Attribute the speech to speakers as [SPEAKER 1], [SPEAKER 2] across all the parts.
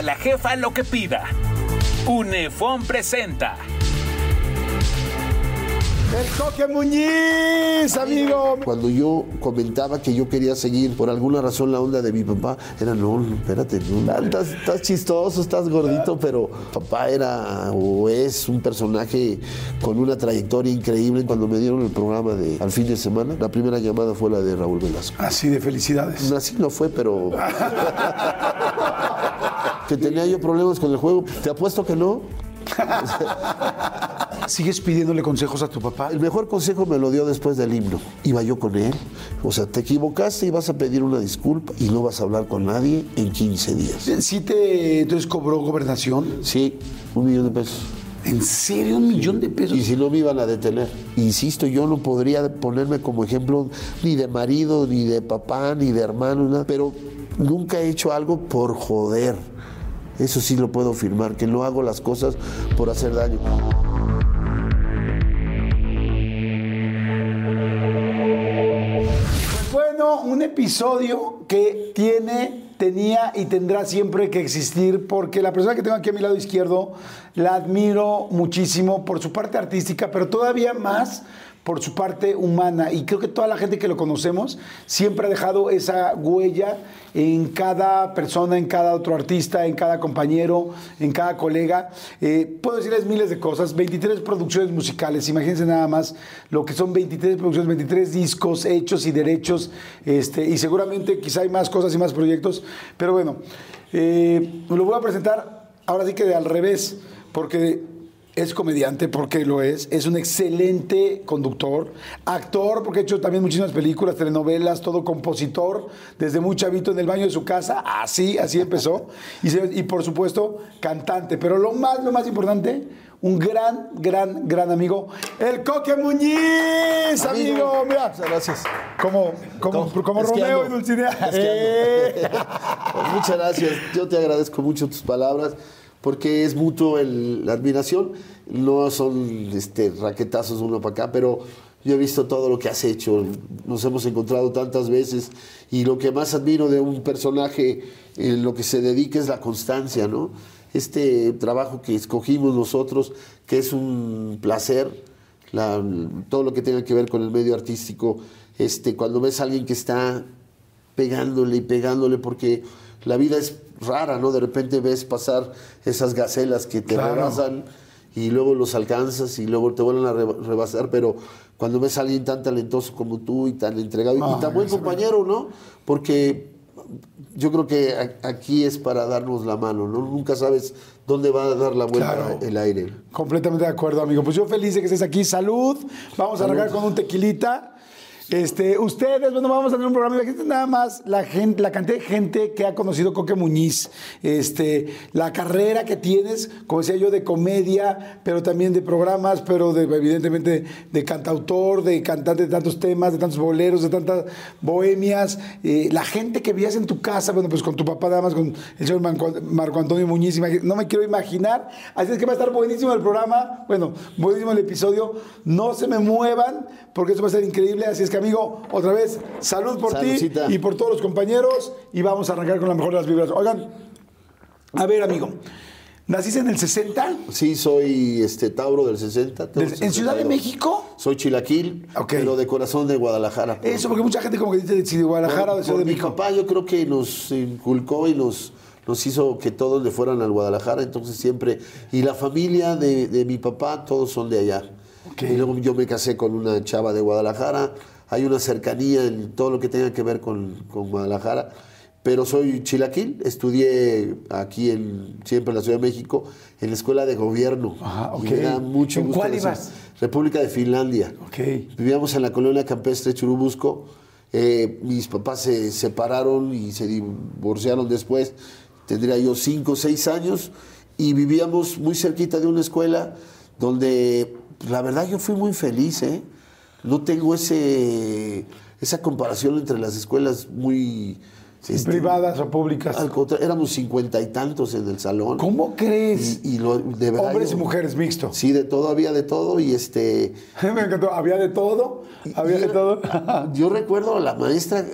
[SPEAKER 1] A la jefa lo que pida. Unefón presenta.
[SPEAKER 2] El Coque Muñiz, amigo.
[SPEAKER 3] Cuando yo comentaba que yo quería seguir por alguna razón la onda de mi papá, era no, espérate, no, estás, estás chistoso, estás gordito, pero papá era o es un personaje con una trayectoria increíble. Cuando me dieron el programa de al fin de semana, la primera llamada fue la de Raúl Velasco.
[SPEAKER 2] Así de felicidades.
[SPEAKER 3] Así no fue, pero que tenía yo problemas con el juego. Te apuesto que no.
[SPEAKER 2] ¿Sigues pidiéndole consejos a tu papá?
[SPEAKER 3] El mejor consejo me lo dio después del himno. Iba yo con él. O sea, te equivocaste y vas a pedir una disculpa y no vas a hablar con nadie en 15 días.
[SPEAKER 2] ¿Sí te entonces cobró gobernación?
[SPEAKER 3] Sí, un millón de pesos.
[SPEAKER 2] ¿En serio un millón de pesos?
[SPEAKER 3] Y si no me iban a detener. Insisto, yo no podría ponerme como ejemplo ni de marido, ni de papá, ni de hermano, nada, pero nunca he hecho algo por joder. Eso sí lo puedo afirmar, que no hago las cosas por hacer daño.
[SPEAKER 2] Bueno, un episodio que tiene, tenía y tendrá siempre que existir porque la persona que tengo aquí a mi lado izquierdo la admiro muchísimo por su parte artística, pero todavía más por su parte humana. Y creo que toda la gente que lo conocemos siempre ha dejado esa huella en cada persona, en cada otro artista, en cada compañero, en cada colega. Eh, puedo decirles miles de cosas, 23 producciones musicales, imagínense nada más lo que son 23 producciones, 23 discos hechos y derechos, este, y seguramente quizá hay más cosas y más proyectos, pero bueno, eh, lo voy a presentar ahora sí que de al revés, porque es comediante porque lo es, es un excelente conductor, actor porque ha hecho también muchísimas películas, telenovelas, todo compositor, desde muy chavito en el baño de su casa, así, así empezó, y, se- y por supuesto cantante, pero lo más, lo más importante, un gran, gran, gran amigo, el Coque Muñiz, amigo, mira,
[SPEAKER 3] Muchas gracias.
[SPEAKER 2] como, como, como Romeo y. Dulcinea. Eh.
[SPEAKER 3] Pues muchas gracias. Yo te agradezco mucho tus palabras porque es mutuo el- la admiración. No son este, raquetazos uno para acá, pero yo he visto todo lo que has hecho. Nos hemos encontrado tantas veces y lo que más admiro de un personaje en lo que se dedica es la constancia, ¿no? Este trabajo que escogimos nosotros, que es un placer, la- todo lo que tenga que ver con el medio artístico, este, cuando ves a alguien que está pegándole y pegándole porque la vida es rara, ¿no? De repente ves pasar esas gacelas que te
[SPEAKER 2] Claro.
[SPEAKER 3] rebasan y luego los alcanzas y luego te vuelven a re- rebasar, pero cuando ves a alguien tan talentoso como tú y tan entregado y- tan buen compañero, ¿no? Porque yo creo que aquí es para darnos la mano, ¿no? Nunca sabes dónde va a dar la vuelta
[SPEAKER 2] Claro.
[SPEAKER 3] el aire.
[SPEAKER 2] Completamente de acuerdo, amigo. Pues yo feliz de que estés aquí. Salud. Vamos a arrancar con un tequilita. Este, ustedes, bueno, vamos a tener un programa. Imagínate nada más la gente, la cantidad de gente que ha conocido Coque Muñiz, este, la carrera que tienes, como decía yo, de comedia, pero también de programas, pero de, evidentemente de cantautor, de cantante de tantos temas, de tantos boleros, de tantas bohemias. Eh, la gente que veías en tu casa, bueno, pues con tu papá, nada más con el señor Marco Antonio Muñiz, no me quiero imaginar. Así es que va a estar buenísimo el programa, bueno, buenísimo el episodio. No se me muevan, porque eso va a ser increíble. Así es que, amigo, otra vez, salud por ti y por todos los compañeros. Y vamos a arrancar con la mejor de las vibras. Oigan, a ver, amigo. ¿Naciste en el 60?
[SPEAKER 3] Sí, soy este Tauro del 60. tengo
[SPEAKER 2] Del- ¿En Ciudad de
[SPEAKER 3] 62.
[SPEAKER 2] México?
[SPEAKER 3] Soy chilaquil, pero de corazón de Guadalajara.
[SPEAKER 2] Eso, porque mucha gente como que dice si de Guadalajara o de Ciudad de
[SPEAKER 3] por mi
[SPEAKER 2] México.
[SPEAKER 3] papá yo creo que nos inculcó y nos, nos hizo que todos le fueran al Guadalajara, entonces siempre... Y la familia de, de mi papá, todos son de allá. Y luego yo me casé con una chava de Guadalajara, hay una cercanía en todo lo que tenga que ver con, con Guadalajara. Pero soy chilaquil, estudié aquí en, siempre en la Ciudad de México, en la escuela de gobierno.
[SPEAKER 2] Ajá,
[SPEAKER 3] Y
[SPEAKER 2] ok.
[SPEAKER 3] me da mucho
[SPEAKER 2] ¿En
[SPEAKER 3] gusto
[SPEAKER 2] cuál ibas?
[SPEAKER 3] República de Finlandia.
[SPEAKER 2] Ok.
[SPEAKER 3] Vivíamos en la colonia campestre Churubusco. Eh, mis papás se separaron y se divorciaron después. Tendría yo cinco o seis años y vivíamos muy cerquita de una escuela donde, la verdad, yo fui muy feliz. ¿eh? No tengo ese, esa comparación entre las escuelas muy... este,
[SPEAKER 2] ¿Privadas o públicas?
[SPEAKER 3] al contrario, éramos cincuenta y tantos en el salón.
[SPEAKER 2] ¿Cómo crees?
[SPEAKER 3] Y, y lo- de verdad,
[SPEAKER 2] Hombres
[SPEAKER 3] yo-
[SPEAKER 2] y mujeres mixto.
[SPEAKER 3] Sí, de todo, había de todo y este...
[SPEAKER 2] Me encantó. ¿Había de todo? ¿Había
[SPEAKER 3] Y
[SPEAKER 2] de todo?
[SPEAKER 3] Yo recuerdo a la maestra,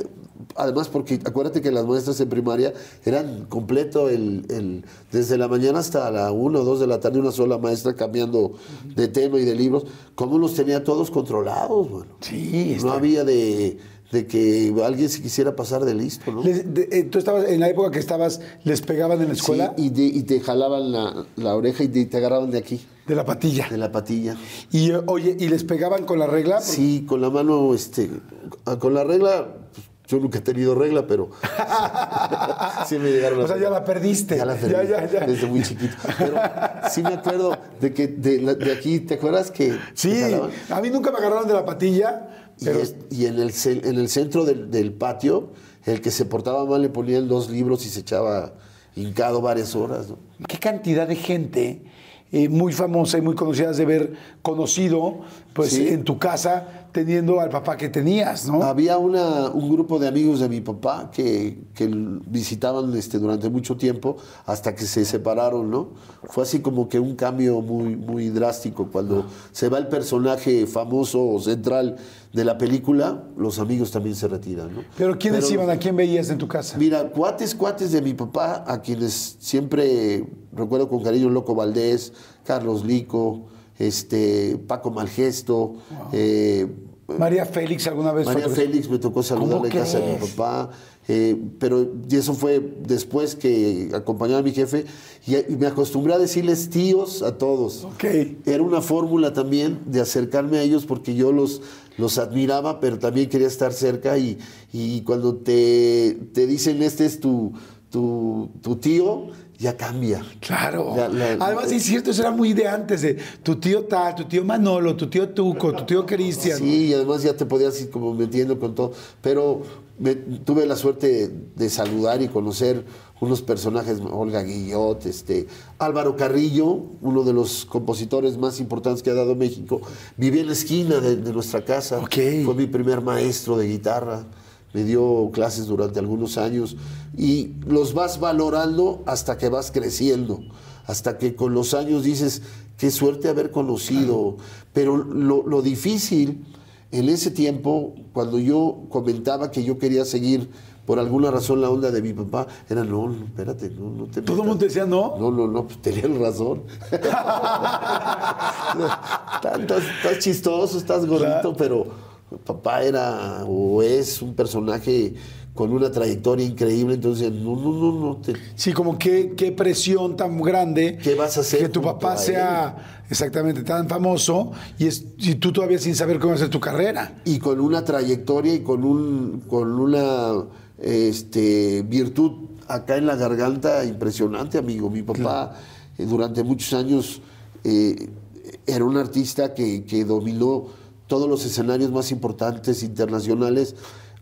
[SPEAKER 3] además porque acuérdate que las maestras en primaria eran completo el, el- desde la mañana hasta la 1 o 2 de la tarde, una sola maestra cambiando de tema y de libros. ¿Cómo los tenía todos controlados? Bueno?
[SPEAKER 2] Sí,
[SPEAKER 3] No
[SPEAKER 2] está-
[SPEAKER 3] había de, de que alguien se quisiera pasar de listo, ¿no?
[SPEAKER 2] Les- de- eh, ¿Tú estabas, en la época que estabas, les pegaban en la escuela?
[SPEAKER 3] Sí, y, de- y te jalaban la, la oreja y te, te agarraban de aquí,
[SPEAKER 2] De la patilla.
[SPEAKER 3] de la patilla.
[SPEAKER 2] Y oye, ¿y les pegaban con la regla?
[SPEAKER 3] Sí, con la mano, este, con la regla, yo nunca he tenido regla, pero sí me llegaron
[SPEAKER 2] O sea, ya la perdiste.
[SPEAKER 3] Ya la perdí,
[SPEAKER 2] Ya, ya, ya.
[SPEAKER 3] desde muy chiquito. Pero sí me acuerdo de que de, la- de aquí, ¿te acuerdas que
[SPEAKER 2] Sí, a mí nunca me agarraron de la patilla,
[SPEAKER 3] Y,
[SPEAKER 2] pero
[SPEAKER 3] es- y en, el, en el centro del, del patio, el que se portaba mal le ponían dos libros y se echaba hincado varias horas. ¿no?
[SPEAKER 2] qué cantidad de gente eh, muy famosa y muy conocida de haber conocido pues
[SPEAKER 3] Sí.
[SPEAKER 2] en tu casa teniendo al papá que tenías, ¿no?
[SPEAKER 3] Había una, un grupo de amigos de mi papá que, que visitaban este, durante mucho tiempo hasta que se separaron, ¿no? Fue así como que un cambio muy, muy drástico. Cuando se va el personaje famoso o central de la película, los amigos también se retiran, ¿no?
[SPEAKER 2] pero ¿quiénes
[SPEAKER 3] Pero-
[SPEAKER 2] iban? ¿A quién veías en tu casa?
[SPEAKER 3] Mira, cuates, cuates de mi papá, a quienes siempre recuerdo con cariño, Loco Valdés, Carlos Lico, este, Paco Malgesto, eh,
[SPEAKER 2] María Félix alguna vez
[SPEAKER 3] María
[SPEAKER 2] fue
[SPEAKER 3] Félix me tocó saludarle en
[SPEAKER 2] ¿Cómo
[SPEAKER 3] casa de mi papá, eh, pero y eso fue después que acompañaba a mi jefe y, y me acostumbré a decirles tíos a todos.
[SPEAKER 2] Ok.
[SPEAKER 3] Era una fórmula también de acercarme a ellos porque yo los, los admiraba, pero también quería estar cerca y, y cuando te, te dicen este es tu, tu, tu tío, ya cambia.
[SPEAKER 2] Claro.
[SPEAKER 3] La- la-
[SPEAKER 2] Además, es cierto, eso era muy de antes, de tu tío tal, tu tío Manolo, tu tío Tuco, tu tío Cristian.
[SPEAKER 3] Sí, y además ya te podías ir como metiendo con todo. Pero me- tuve la suerte de saludar y conocer unos personajes, Olga Guillot, este, Álvaro Carrillo, uno de los compositores más importantes que ha dado México, vivía en la esquina de, de nuestra casa.
[SPEAKER 2] Ok.
[SPEAKER 3] Fue mi primer maestro de guitarra. Me dio clases durante algunos años y los vas valorando hasta que vas creciendo, hasta que con los años dices, qué suerte haber conocido. Pero lo, lo difícil en ese tiempo, cuando yo comentaba que yo quería seguir por alguna razón la onda de mi papá, era no, espérate, no, no te
[SPEAKER 2] Todo el
[SPEAKER 3] metas".
[SPEAKER 2] mundo decía no.
[SPEAKER 3] No, no, no, pues tenían razón. estás chistoso, estás gordito, pero papá era o es un personaje con una trayectoria increíble, entonces no, no, no, no. te-
[SPEAKER 2] Sí, como qué, qué presión tan grande.
[SPEAKER 3] ¿Qué vas a hacer
[SPEAKER 2] Que tu papá sea exactamente tan famoso y, es, y tú todavía sin saber cómo hacer tu carrera.
[SPEAKER 3] y con una trayectoria y con un con una este, virtud acá en la garganta impresionante, amigo. Mi papá eh, durante muchos años eh, era un artista que, que dominó todos los escenarios más importantes internacionales,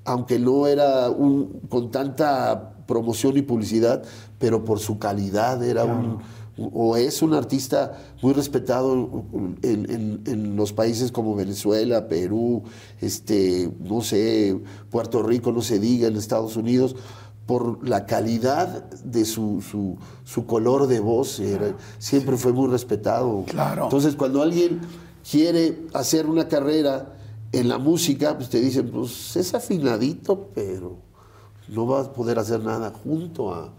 [SPEAKER 3] aunque no era un, con tanta promoción y publicidad, pero por su calidad era un o es un artista muy respetado en, en- en los países como Venezuela, Perú, este, no sé, Puerto Rico, no se diga, en Estados Unidos, por la calidad de su, su, su color de voz, era- siempre fue muy respetado.
[SPEAKER 2] Claro.
[SPEAKER 3] Entonces, cuando alguien quiere hacer una carrera en la música, pues te dicen, pues es afinadito, pero no va a poder hacer nada junto a,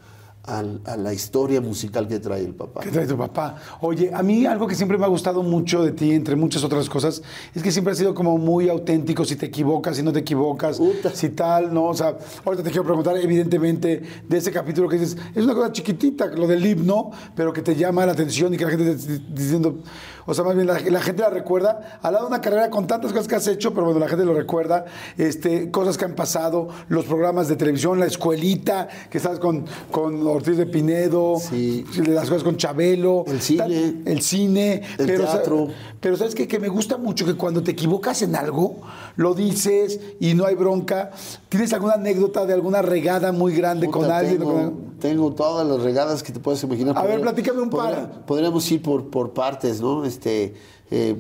[SPEAKER 3] a la historia musical que trae el papá.
[SPEAKER 2] ¿Qué trae tu papá? Oye, a mí algo que siempre me ha gustado mucho de ti, entre muchas otras cosas, es que siempre has sido como muy auténtico, si te equivocas, si no te equivocas, si tal, ¿no? O sea, ahorita te quiero preguntar, evidentemente, de ese capítulo que dices, es una cosa chiquitita, lo del himno, pero que te llama la atención y que la gente te esté diciendo, o sea, más bien la, la gente la recuerda, al lado de una carrera con tantas cosas que has hecho, pero bueno, la gente lo recuerda, este, cosas que han pasado, los programas de televisión, la escuelita, que estás con, con Ortiz de Pinedo,
[SPEAKER 3] Sí.
[SPEAKER 2] las cosas con Chabelo,
[SPEAKER 3] El cine.
[SPEAKER 2] tal, el cine,
[SPEAKER 3] El
[SPEAKER 2] pero,
[SPEAKER 3] teatro.
[SPEAKER 2] pero sabes qué? que me gusta mucho que cuando te equivocas en algo, lo dices y no hay bronca. ¿Tienes alguna anécdota de alguna regada muy grande con alguien?
[SPEAKER 3] Tengo,
[SPEAKER 2] con-
[SPEAKER 3] tengo todas las regadas que te puedes imaginar.
[SPEAKER 2] A ver, platícame un par.
[SPEAKER 3] podría- Podríamos ir por, por partes, ¿no? Este, eh,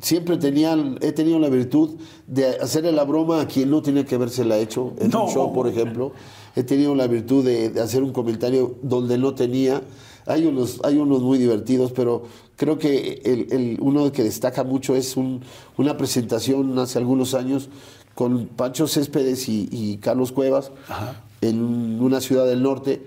[SPEAKER 3] siempre tenía, he tenido la virtud de hacerle la broma a quien no tenía que habérsela hecho. En
[SPEAKER 2] No.
[SPEAKER 3] un show, por ejemplo. He tenido la virtud de, de hacer un comentario donde no tenía. Hay unos, hay unos muy divertidos, pero creo que el, el- uno que destaca mucho es un- una presentación hace algunos años con Pancho Céspedes y, y Carlos Cuevas en una ciudad del norte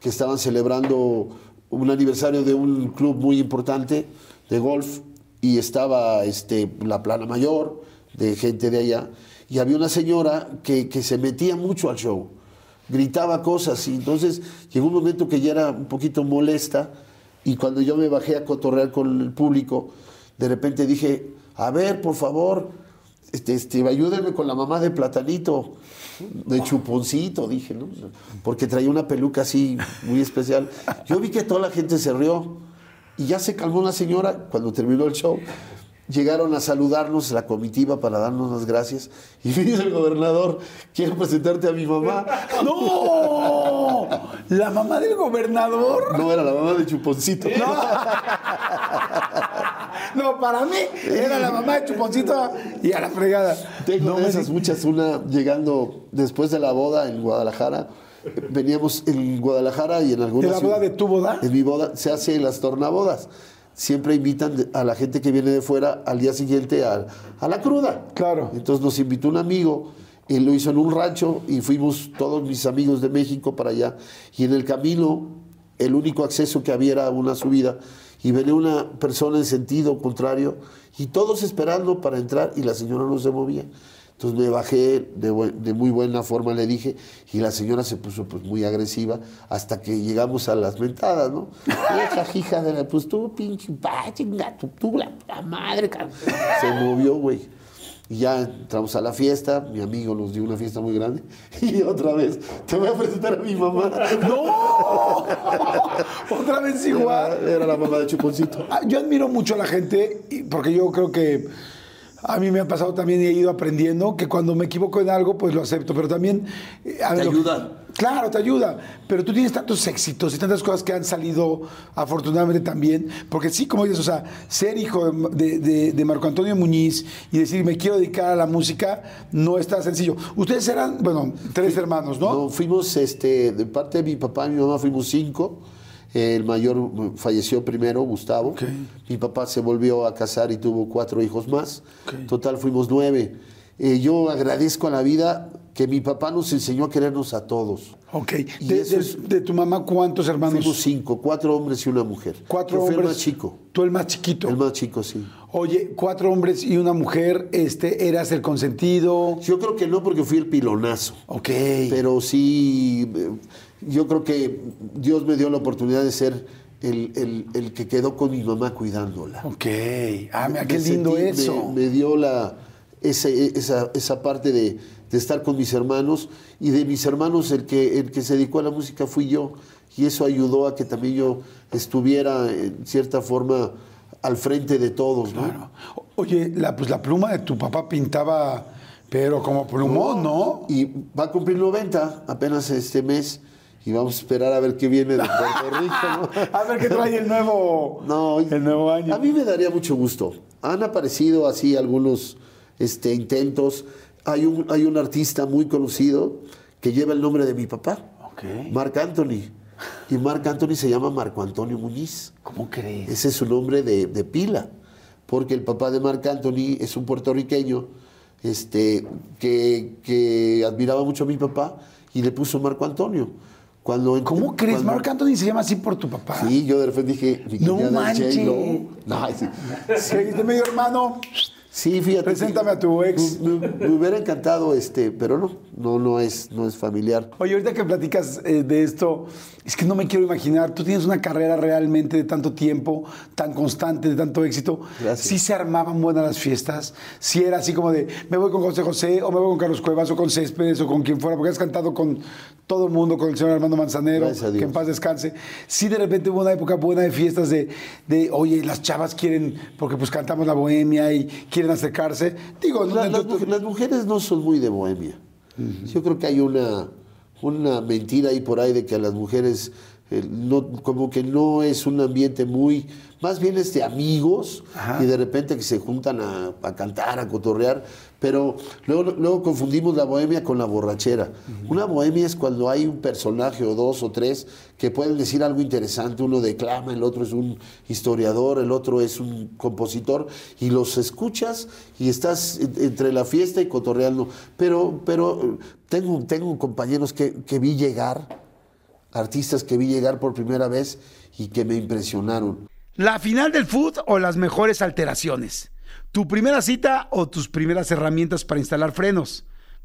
[SPEAKER 3] que estaban celebrando un aniversario de un club muy importante de golf y estaba este, la plana mayor de gente de allá y había una señora que, que se metía mucho al show, gritaba cosas y entonces llegó un momento que ya era un poquito molesta y cuando yo me bajé a cotorrear con el público, de repente dije, a ver, por favor, este, este, ayúdenme con la mamá de Platanito, de Chuponcito, dije, ¿no? Porque traía una peluca así muy especial. Yo vi que toda la gente se rió y ya se calmó la señora cuando terminó el show. Llegaron a saludarnos la comitiva para darnos las gracias y me dice el gobernador, quiero presentarte a mi mamá.
[SPEAKER 2] ¡No! ¿La mamá del gobernador?
[SPEAKER 3] No era la mamá de Chuponcito.
[SPEAKER 2] No, para mí era la mamá de Chuponcito y a la fregada.
[SPEAKER 3] Tengo
[SPEAKER 2] No
[SPEAKER 3] de
[SPEAKER 2] me
[SPEAKER 3] esas muchas, una llegando después de la boda en Guadalajara. Veníamos en Guadalajara y en alguna
[SPEAKER 2] ¿De la boda de tu boda?
[SPEAKER 3] En mi boda se hace las tornabodas. Siempre invitan a la gente que viene de fuera al día siguiente a, a la cruda.
[SPEAKER 2] Claro.
[SPEAKER 3] Entonces nos invitó un amigo, él lo hizo en un rancho y fuimos todos mis amigos de México para allá. Y en el camino, el único acceso que había era una subida y venía una persona en sentido contrario y todos esperando para entrar y la señora no se movía. Entonces me bajé de, muy buena forma, le dije, y la señora se puso pues muy agresiva hasta que llegamos a las mentadas, ¿no? Vieja hija de la, pues tú, pinche, pa, chinga, tú, tú, la, la madre, cabrón. Se movió, güey. Y ya entramos a la fiesta, mi amigo nos dio una fiesta muy grande, y otra vez, te voy a presentar a mi mamá.
[SPEAKER 2] ¡No! Otra vez igual.
[SPEAKER 3] Era, era la mamá de Chuponcito.
[SPEAKER 2] Ah, Yo admiro mucho a la gente porque yo creo que a mí me ha pasado también y he ido aprendiendo que cuando me equivoco en algo, pues lo acepto, pero también... eh, a
[SPEAKER 3] Te
[SPEAKER 2] ver, lo que-
[SPEAKER 3] ayuda.
[SPEAKER 2] Claro, te ayuda, pero tú tienes tantos éxitos y tantas cosas que han salido afortunadamente también, porque sí, como dices, o sea, ser hijo de, de- de- de Marco Antonio Muñiz y decir me quiero dedicar a la música no está sencillo. Ustedes eran, bueno, tres hermanos, ¿no?
[SPEAKER 3] No, fuimos, este, de parte de mi papá y mi mamá fuimos cinco. El mayor mm, falleció primero, Gustavo. Mi papá se volvió a casar y tuvo cuatro hijos más.
[SPEAKER 2] Ok.
[SPEAKER 3] Total, fuimos nueve. Eh, yo agradezco a la vida que mi papá nos enseñó a querernos a todos.
[SPEAKER 2] Ok.
[SPEAKER 3] Y
[SPEAKER 2] De,
[SPEAKER 3] eso
[SPEAKER 2] de-
[SPEAKER 3] es-
[SPEAKER 2] de tu mamá, ¿cuántos hermanos?
[SPEAKER 3] Fuimos cinco, cuatro hombres y una mujer.
[SPEAKER 2] Cuatro
[SPEAKER 3] Yo fui
[SPEAKER 2] hombres.
[SPEAKER 3] el más chico.
[SPEAKER 2] Tú el más chiquito.
[SPEAKER 3] El más chico, sí.
[SPEAKER 2] Oye, cuatro hombres y una mujer, este, eras el consentido.
[SPEAKER 3] Yo creo que no porque fui el pilonazo.
[SPEAKER 2] Ok.
[SPEAKER 3] Pero sí, eh, yo creo que Dios me dio la oportunidad de ser el, el- el que quedó con mi mamá cuidándola.
[SPEAKER 2] Ok. Ah, mira, qué lindo
[SPEAKER 3] sentí-
[SPEAKER 2] eso.
[SPEAKER 3] Me, me dio la, ese- esa, esa parte de, de estar con mis hermanos y de mis hermanos el que, el que se dedicó a la música fui yo y eso ayudó a que también yo estuviera en cierta forma al frente de todos. ¿no?
[SPEAKER 2] Claro. Oye, la, pues la pluma de tu papá pintaba, pero como plumón, ¿no?
[SPEAKER 3] Y va a cumplir 90 apenas este mes y vamos a esperar a ver qué viene de Puerto Rico. ¿no?
[SPEAKER 2] A ver qué trae el nuevo,
[SPEAKER 3] No,
[SPEAKER 2] el nuevo año.
[SPEAKER 3] A mí me daría mucho gusto. Han aparecido así algunos este, intentos. Hay un, hay un artista muy conocido que lleva el nombre de mi papá,
[SPEAKER 2] Ok.
[SPEAKER 3] Marc Anthony. Y Marc Anthony se llama Marco Antonio Muñiz.
[SPEAKER 2] ¿Cómo crees?
[SPEAKER 3] Ese es su nombre de, de pila, porque el papá de Marc Anthony es un puertorriqueño este, que, que admiraba mucho a mi papá y le puso Marco Antonio. Cuando,
[SPEAKER 2] ¿Cómo crees?
[SPEAKER 3] cuando-
[SPEAKER 2] Marc Anthony se llama así por tu papá.
[SPEAKER 3] Sí, yo de repente dije,
[SPEAKER 2] No manches.
[SPEAKER 3] J-Lo. No, sí.
[SPEAKER 2] Sí, hermano.
[SPEAKER 3] Sí, fíjate.
[SPEAKER 2] Preséntame a tu ex.
[SPEAKER 3] Me, me- me hubiera encantado, este, pero no, no, no es, no es familiar.
[SPEAKER 2] Oye, ahorita que platicas eh, de esto, es que no me quiero imaginar. Tú tienes una carrera realmente de tanto tiempo, tan constante, de tanto éxito.
[SPEAKER 3] Gracias.
[SPEAKER 2] Sí se armaban buenas las fiestas. Sí era así como de, me voy con José José, o me voy con Carlos Cuevas, o con Céspedes, o con quien fuera, porque has cantado con todo el mundo, con el señor Armando Manzanero, que en paz descanse. Sí, de repente hubo una época buena de fiestas de, de, oye, las chavas quieren, porque pues cantamos la bohemia y quieren acercarse. Digo, no,
[SPEAKER 3] La-
[SPEAKER 2] no-
[SPEAKER 3] las, muj- las mujeres no son muy de bohemia. Yo creo que hay una, una mentira ahí por ahí de que a las mujeres eh, no, como que no es un ambiente muy, más bien es de amigos
[SPEAKER 2] Ajá.
[SPEAKER 3] y de repente que se juntan a, a cantar, a cotorrear, pero luego, luego confundimos la bohemia con la borrachera. Una bohemia es cuando hay un personaje o dos o tres que pueden decir algo interesante, uno declama, el otro es un historiador, el otro es un compositor, y los escuchas y estás en- entre la fiesta y cotorreando. Pero, pero tengo, tengo compañeros que, que vi llegar, artistas que vi llegar por primera vez y que me impresionaron.
[SPEAKER 2] ¿La final del food o las mejores alteraciones? ¿Tu primera cita o tus primeras herramientas para instalar frenos?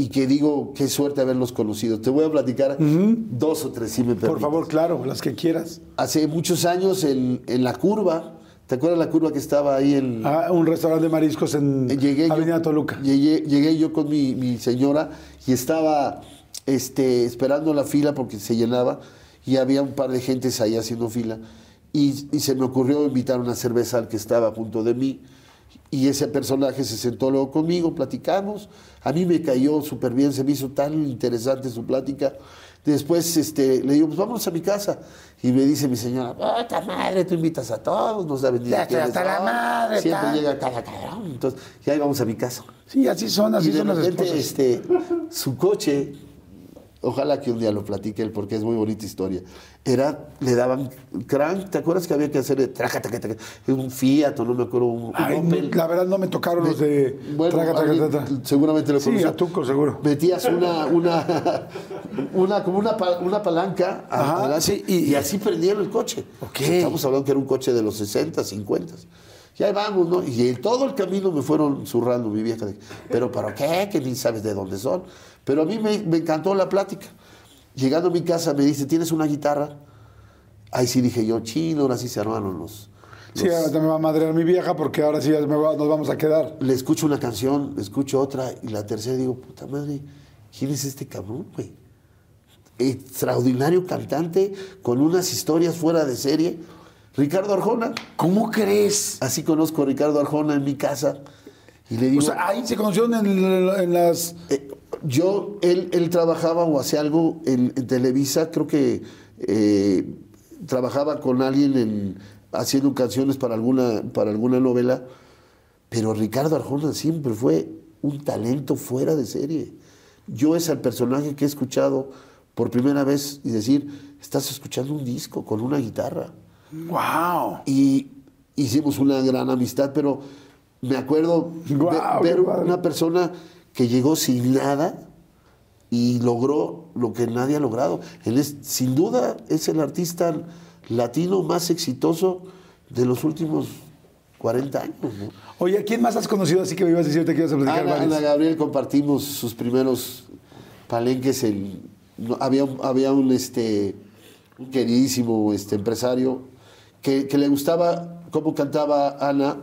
[SPEAKER 3] Y que digo, qué suerte haberlos conocido. Te voy a platicar dos o tres, si me
[SPEAKER 2] Por
[SPEAKER 3] permites.
[SPEAKER 2] favor, claro, las que quieras.
[SPEAKER 3] Hace muchos años en, en la curva, ¿te acuerdas la curva que estaba ahí en,
[SPEAKER 2] Ah, un restaurante de mariscos en
[SPEAKER 3] llegué
[SPEAKER 2] Avenida
[SPEAKER 3] yo,
[SPEAKER 2] Toluca.
[SPEAKER 3] Llegué, llegué yo con mi, mi señora y estaba este, esperando la fila porque se llenaba y había un par de gentes ahí haciendo fila. Y, y se me ocurrió invitar una cerveza al que estaba junto de mí. Y ese personaje se sentó luego conmigo, platicamos. A mí me cayó súper bien, se me hizo tan interesante su plática. Después este, le digo, pues vámonos a mi casa. Y me dice mi señora, ¡puta madre! Tú invitas a todos, nos da
[SPEAKER 2] Ya estoy hasta la madre,
[SPEAKER 3] Siempre
[SPEAKER 2] tal.
[SPEAKER 3] llega cada cabrón. Entonces, ya íbamos a mi casa.
[SPEAKER 2] Sí, así son, así
[SPEAKER 3] y de
[SPEAKER 2] son las
[SPEAKER 3] repente,
[SPEAKER 2] esposas.
[SPEAKER 3] este, su coche, ojalá que un día lo platique él, porque es muy bonita historia. Era, le daban crank, ¿te acuerdas que había que hacer traca, traca, traca? un Fiat o no me acuerdo, un, un
[SPEAKER 2] Ay,
[SPEAKER 3] Opel?
[SPEAKER 2] la verdad no me tocaron los de
[SPEAKER 3] Bueno, alguien
[SPEAKER 2] traga.
[SPEAKER 3] seguramente lo
[SPEAKER 2] Sí,
[SPEAKER 3] conoció.
[SPEAKER 2] a Tuco, seguro.
[SPEAKER 3] Metías una, una, una, como una, una palanca
[SPEAKER 2] Ajá,
[SPEAKER 3] adelante,
[SPEAKER 2] sí,
[SPEAKER 3] y,
[SPEAKER 2] y-
[SPEAKER 3] así prendieron el coche.
[SPEAKER 2] Ok.
[SPEAKER 3] Estamos hablando que era un coche de los 60, 50. Y ahí vamos, ¿no? Y en todo el camino me fueron zurrando mi vieja. de, ¿Pero para qué? Que ni sabes de dónde son. Pero a mí me, me encantó la plática. Llegando a mi casa me dice, ¿tienes una guitarra? Ahí sí dije yo, chino, ahora sí se armaron los...
[SPEAKER 2] Sí, ahora me va a madrear mi vieja porque ahora sí va- nos vamos a quedar.
[SPEAKER 3] le escucho una canción, le escucho otra, y la tercera digo, puta madre, ¿quién es este cabrón, güey? Extraordinario cantante, con unas historias fuera de serie. Ricardo Arjona.
[SPEAKER 2] ¿Cómo crees?
[SPEAKER 3] Así conozco a Ricardo Arjona en mi casa. Y le digo,
[SPEAKER 2] O sea, ahí se conocieron en, en las...
[SPEAKER 3] eh, yo, él, él trabajaba o hacía algo en, en Televisa, creo que eh, trabajaba con alguien en, haciendo canciones para alguna, para alguna novela, pero Ricardo Arjona siempre fue un talento fuera de serie. Yo es el personaje que he escuchado por primera vez y decir, estás escuchando un disco con una guitarra.
[SPEAKER 2] ¡Wow!
[SPEAKER 3] Y hicimos una gran amistad, pero me acuerdo de- ver
[SPEAKER 2] padre.
[SPEAKER 3] una persona que llegó sin nada y logró lo que nadie ha logrado. Él es, sin duda, es el artista latino más exitoso de los últimos 40 años. ¿no?
[SPEAKER 2] Oye, ¿a quién más has conocido así que me ibas a decir ahorita que ibas a platicar
[SPEAKER 3] Ana, Gabriel compartimos sus primeros palenques. en- había, un- había un, este, un queridísimo este, empresario que, que le gustaba cómo cantaba Ana.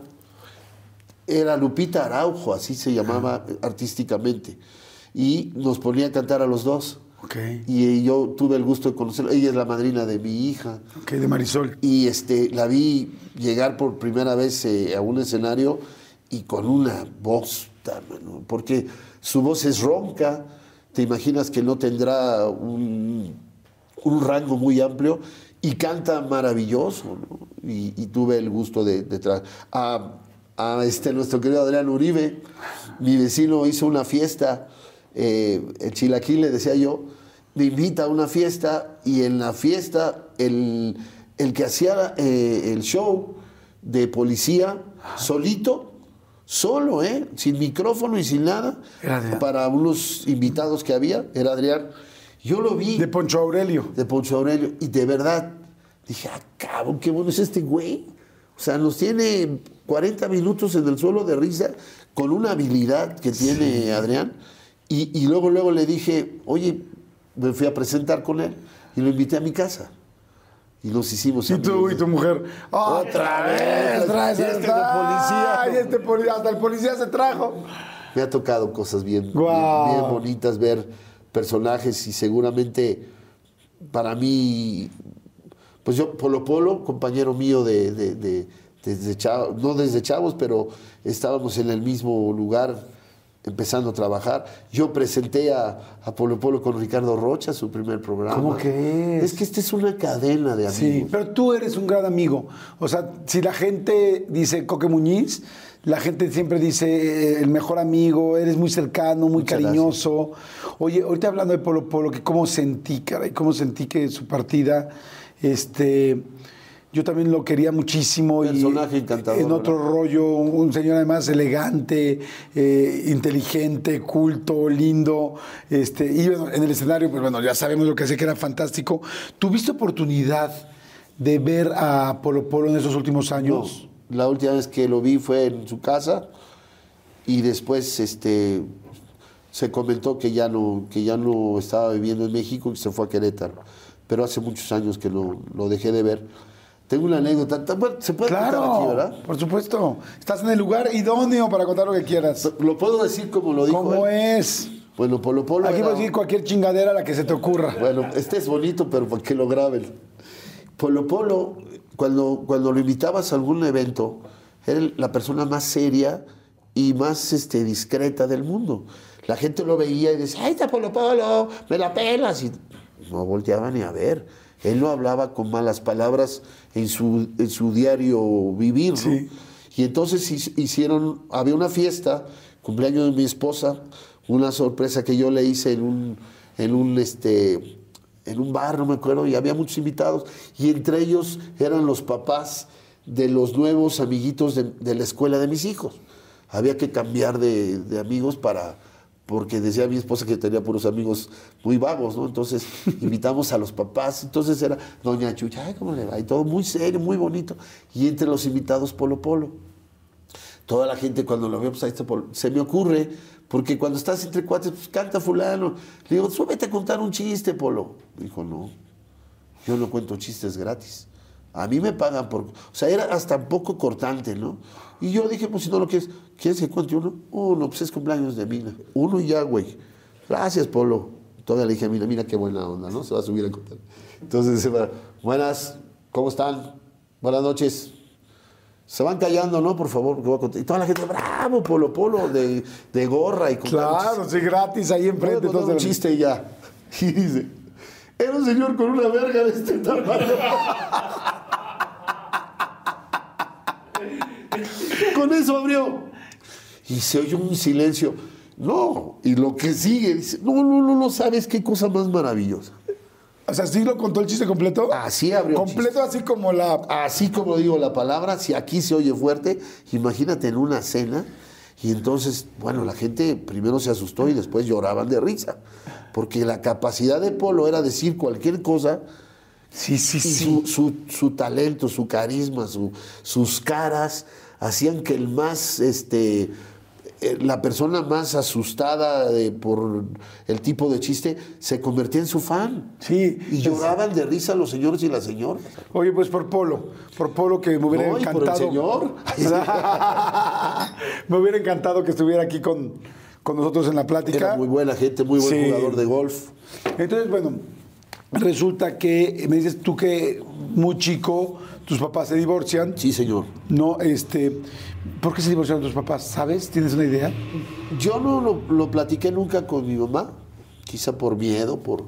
[SPEAKER 3] Era Lupita Araujo, así se llamaba artísticamente. Y nos ponía a cantar a los dos. Y yo tuve el gusto de conocerla. Ella es la madrina de mi hija.
[SPEAKER 2] Ok, de Marisol.
[SPEAKER 3] Y este, la vi llegar por primera vez eh, a un escenario y con una voz, tan, ¿no? porque su voz es ronca, te imaginas que no tendrá un, un rango muy amplio y canta maravilloso. ¿no? Y, y tuve el gusto de, de a, a este, nuestro querido Adrián Uribe, mi vecino hizo una fiesta, eh, el chilaquil le decía yo, me invita a una fiesta y en la fiesta el, el que hacía eh, el show de policía solito, solo, ¿eh? sin micrófono y sin nada, para unos invitados que había, era Adrián. Yo lo vi
[SPEAKER 2] De Poncho Aurelio.
[SPEAKER 3] de Poncho Aurelio y de verdad dije, ah, cabrón, qué bueno es este güey. O sea, nos tiene 40 minutos en el suelo de risa con una habilidad que tiene Adrián. Y, y luego, luego le dije, oye, me fui a presentar con él y lo invité a mi casa. Y nos hicimos
[SPEAKER 2] Y tú y tu mujer. ¡Otra vez! Traes
[SPEAKER 3] Y este policía.
[SPEAKER 2] Ay, este poli- hasta el policía se trajo.
[SPEAKER 3] Me ha tocado cosas bien, bien bonitas, ver personajes y seguramente para mí, pues yo, Polo Polo, compañero mío de, de- de- desde chavos, no desde chavos, pero estábamos en el mismo lugar empezando a trabajar. Yo presenté a, a Polo Polo con Ricardo Rocha, su primer programa.
[SPEAKER 2] ¿Cómo crees?
[SPEAKER 3] Es que esta es una cadena de amigos.
[SPEAKER 2] Sí, pero tú eres un gran amigo. O sea, si la gente dice Coque Muñiz, la gente siempre dice eh, el mejor amigo, eres muy cercano, muy
[SPEAKER 3] Muchas
[SPEAKER 2] cariñoso. Oye, ahorita hablando de Polo Polo, que cómo sentí, caray, cómo sentí que su partida, este, yo también lo quería muchísimo.
[SPEAKER 3] Personaje
[SPEAKER 2] y
[SPEAKER 3] encantador,
[SPEAKER 2] En otro rollo, un un señor además elegante, eh, inteligente, culto, lindo. Este, y bueno, en el escenario, pues bueno, ya sabemos lo que hacía, que era fantástico. ¿Tuviste oportunidad de ver a Polo Polo en esos últimos años?
[SPEAKER 3] No, la última vez que lo vi fue en su casa y después este, se comentó que ya, no, que ya no estaba viviendo en México y que se fue a Querétaro. Pero hace muchos años que lo, lo dejé de ver. Tengo una anécdota, se puede contar
[SPEAKER 2] Claro,
[SPEAKER 3] aquí, ¿verdad?
[SPEAKER 2] por supuesto. Estás en el lugar idóneo para contar lo que quieras.
[SPEAKER 3] Lo puedo decir como lo dijo
[SPEAKER 2] ¿Cómo
[SPEAKER 3] él.
[SPEAKER 2] es?
[SPEAKER 3] Bueno, Polo Polo
[SPEAKER 2] Aquí
[SPEAKER 3] era-
[SPEAKER 2] puedes decir cualquier chingadera a la que se te ocurra.
[SPEAKER 3] Bueno, este es bonito, pero para que lo graben. Polo Polo, cuando, cuando lo invitabas a algún evento, era la persona más seria y más este, discreta del mundo. La gente lo veía y decía, ¡ay, está Polo Polo! ¡Me la pelas! Y no volteaba ni a ver. Él no hablaba con malas palabras en su, en su diario vivir, ¿no?
[SPEAKER 2] Sí.
[SPEAKER 3] Y entonces hi- hicieron, había una fiesta, cumpleaños de mi esposa, una sorpresa que yo le hice en un, en un, este, en un bar, no me acuerdo, y había muchos invitados, y entre ellos eran los papás de los nuevos amiguitos de, de la escuela de mis hijos. Había que cambiar de, de amigos para, porque decía mi esposa que tenía puros amigos muy vagos, ¿no? Entonces invitamos a los papás, entonces era Doña Chucha, ay, ¿cómo le va? Y todo muy serio, muy bonito. Y entre los invitados, Polo Polo. Toda la gente cuando lo veo, pues ahí está Polo. Se me ocurre, porque cuando estás entre cuates, pues canta fulano. Le digo, súbete a contar un chiste, Polo. Dijo, no, yo no cuento chistes gratis. A mí me pagan por... O sea, era hasta un poco cortante, ¿no? Y yo dije, pues si no lo quieres, ¿quieres que cuente uno? Uno, pues es cumpleaños de Mina. Uno y ya, güey. Gracias, Polo. Todavía le dije a Mina, mira qué buena onda, ¿no? Se va a subir a contar. Entonces, buenas, ¿cómo están? Buenas noches. Se van callando, ¿no? Por favor, que voy a contar. Y toda la gente, bravo, Polo Polo, de, de gorra y con
[SPEAKER 2] Claro, sí, gratis ahí enfrente.
[SPEAKER 3] Contar un chiste y ya. Y dice, era un señor con una verga de este tamaño. Con eso abrió. Y se oyó un silencio. No, y lo que sigue, dice, no, no, no, no sabes qué cosa más maravillosa.
[SPEAKER 2] O sea, ¿sí lo contó el chiste completo?
[SPEAKER 3] Así abrió
[SPEAKER 2] Completo así como la...
[SPEAKER 3] Así como digo la palabra, si aquí se oye fuerte, imagínate en una cena. Y entonces, bueno, la gente primero se asustó y después lloraban de risa. Porque la capacidad de Polo era decir cualquier cosa
[SPEAKER 2] Sí, sí,
[SPEAKER 3] y
[SPEAKER 2] sí.
[SPEAKER 3] su, su- su talento, su carisma, su- sus caras hacían que el más, este, la persona más asustada de- por el tipo de chiste se convertía en su fan.
[SPEAKER 2] Sí.
[SPEAKER 3] Y lloraban de risa los señores y las señoras.
[SPEAKER 2] Oye, pues por Polo, por Polo que me hubiera
[SPEAKER 3] No, y por el
[SPEAKER 2] encantado.
[SPEAKER 3] señor.
[SPEAKER 2] me hubiera encantado que estuviera aquí con, con nosotros en la plática.
[SPEAKER 3] Era muy buena gente, muy buen
[SPEAKER 2] Sí.
[SPEAKER 3] jugador de golf.
[SPEAKER 2] Entonces, bueno, resulta que me dices tú que muy chico tus papás se divorcian.
[SPEAKER 3] Sí, señor.
[SPEAKER 2] No, este, ¿por qué se divorciaron tus papás? ¿Sabes? ¿Tienes una idea?
[SPEAKER 3] Yo no lo, lo platiqué nunca con mi mamá, quizá por miedo, por,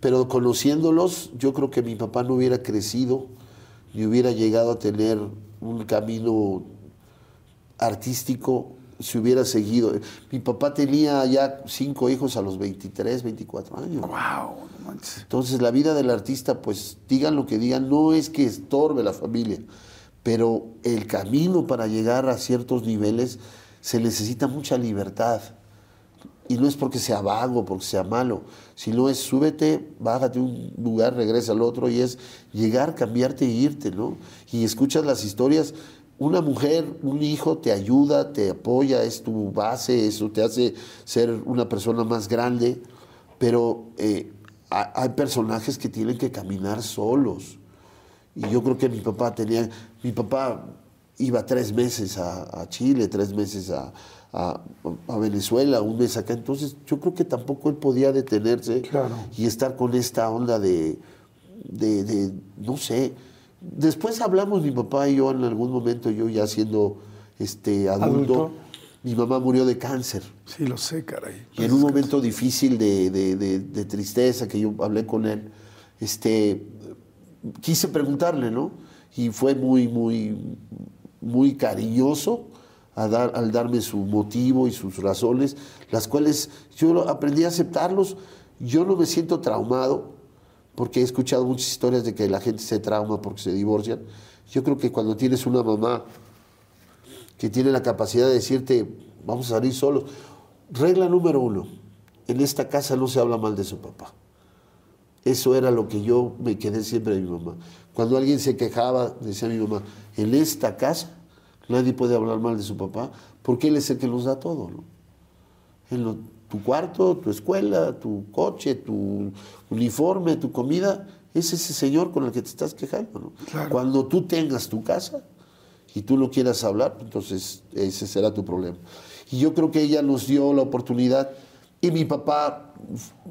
[SPEAKER 3] pero conociéndolos, yo creo que mi papá no hubiera crecido ni hubiera llegado a tener un camino artístico si hubiera seguido. Mi papá tenía ya cinco hijos a los 23, 24 años.
[SPEAKER 2] Wow.
[SPEAKER 3] Entonces la vida del artista, pues digan lo que digan, no es que estorbe la familia, pero el camino para llegar a ciertos niveles se necesita mucha libertad. Y no es porque sea vago, porque sea malo, sino es súbete, bájate un lugar, regresa al otro y es llegar, cambiarte e irte, ¿no? Y escuchas las historias, una mujer, un hijo te ayuda, te apoya, es tu base, eso te hace ser una persona más grande, pero eh, ha- hay personajes que tienen que caminar solos. Y yo creo que mi papá tenía, mi papá iba tres meses a, a Chile, tres meses a, a- a Venezuela, un mes acá. Entonces yo creo que tampoco él podía detenerse
[SPEAKER 2] Claro.
[SPEAKER 3] y estar con esta onda de, de, de, no sé. Después hablamos mi papá y yo en algún momento, yo ya siendo este, adulto,
[SPEAKER 2] Adulto.
[SPEAKER 3] mi mamá murió de cáncer.
[SPEAKER 2] Sí, lo sé, caray.
[SPEAKER 3] Y en un momento difícil de, de- de- de tristeza que yo hablé con él, este, quise preguntarle, ¿no? Y fue muy, muy, muy cariñoso a dar- al darme su motivo y sus razones, las cuales yo aprendí a aceptarlos. Yo no me siento traumado, porque he escuchado muchas historias de que la gente se trauma porque se divorcian. Yo creo que cuando tienes una mamá que tiene la capacidad de decirte, vamos a salir solos. Regla número uno, en esta casa no se habla mal de su papá. Eso era lo que yo me quedé siempre de mi mamá. Cuando alguien se quejaba, decía mi mamá, en esta casa nadie puede hablar mal de su papá, porque él es el que nos da todo. ¿no? En lo- tu cuarto, tu escuela, tu coche, tu uniforme, tu comida, es ese señor con el que te estás quejando. ¿no? Cuando tú tengas tu casa y tú no quieras hablar, entonces ese será tu problema. Y yo creo que ella nos dio la oportunidad y mi papá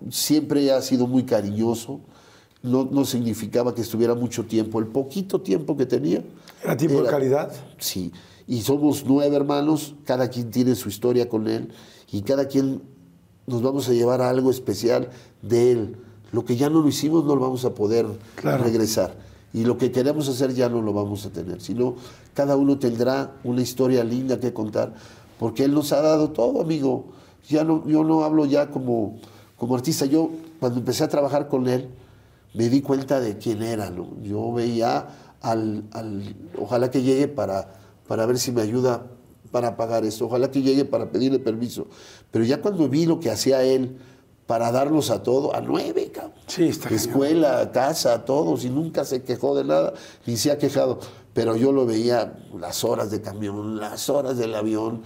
[SPEAKER 3] siempre ha sido muy cariñoso. No, no significaba que estuviera mucho tiempo. El poquito tiempo que tenía.
[SPEAKER 2] ¿Era tiempo de calidad?
[SPEAKER 3] Sí. Y somos nueve hermanos, cada quien tiene su historia con él y cada quien nos vamos a llevar a algo especial de él. Lo que ya no lo hicimos no lo vamos a poder
[SPEAKER 2] Claro.
[SPEAKER 3] regresar. Y lo que queremos hacer ya no lo vamos a tener. Sino cada uno tendrá una historia linda que contar, porque él nos ha dado todo, amigo. Ya no, yo no hablo ya como, como artista. Yo, cuando empecé a trabajar con él, me di cuenta de quién era. ¿no? Yo veía al, al- ojalá que llegue para, para ver si me ayuda para pagar esto, ojalá que llegue para pedirle permiso. Pero ya cuando vi lo que hacía él para darnos a todo, a nueve, cabrón.
[SPEAKER 2] Sí, está genial.
[SPEAKER 3] Escuela, casa, a todos, y nunca se quejó de nada, ni se ha quejado. Pero yo lo veía las horas de camión, las horas del avión,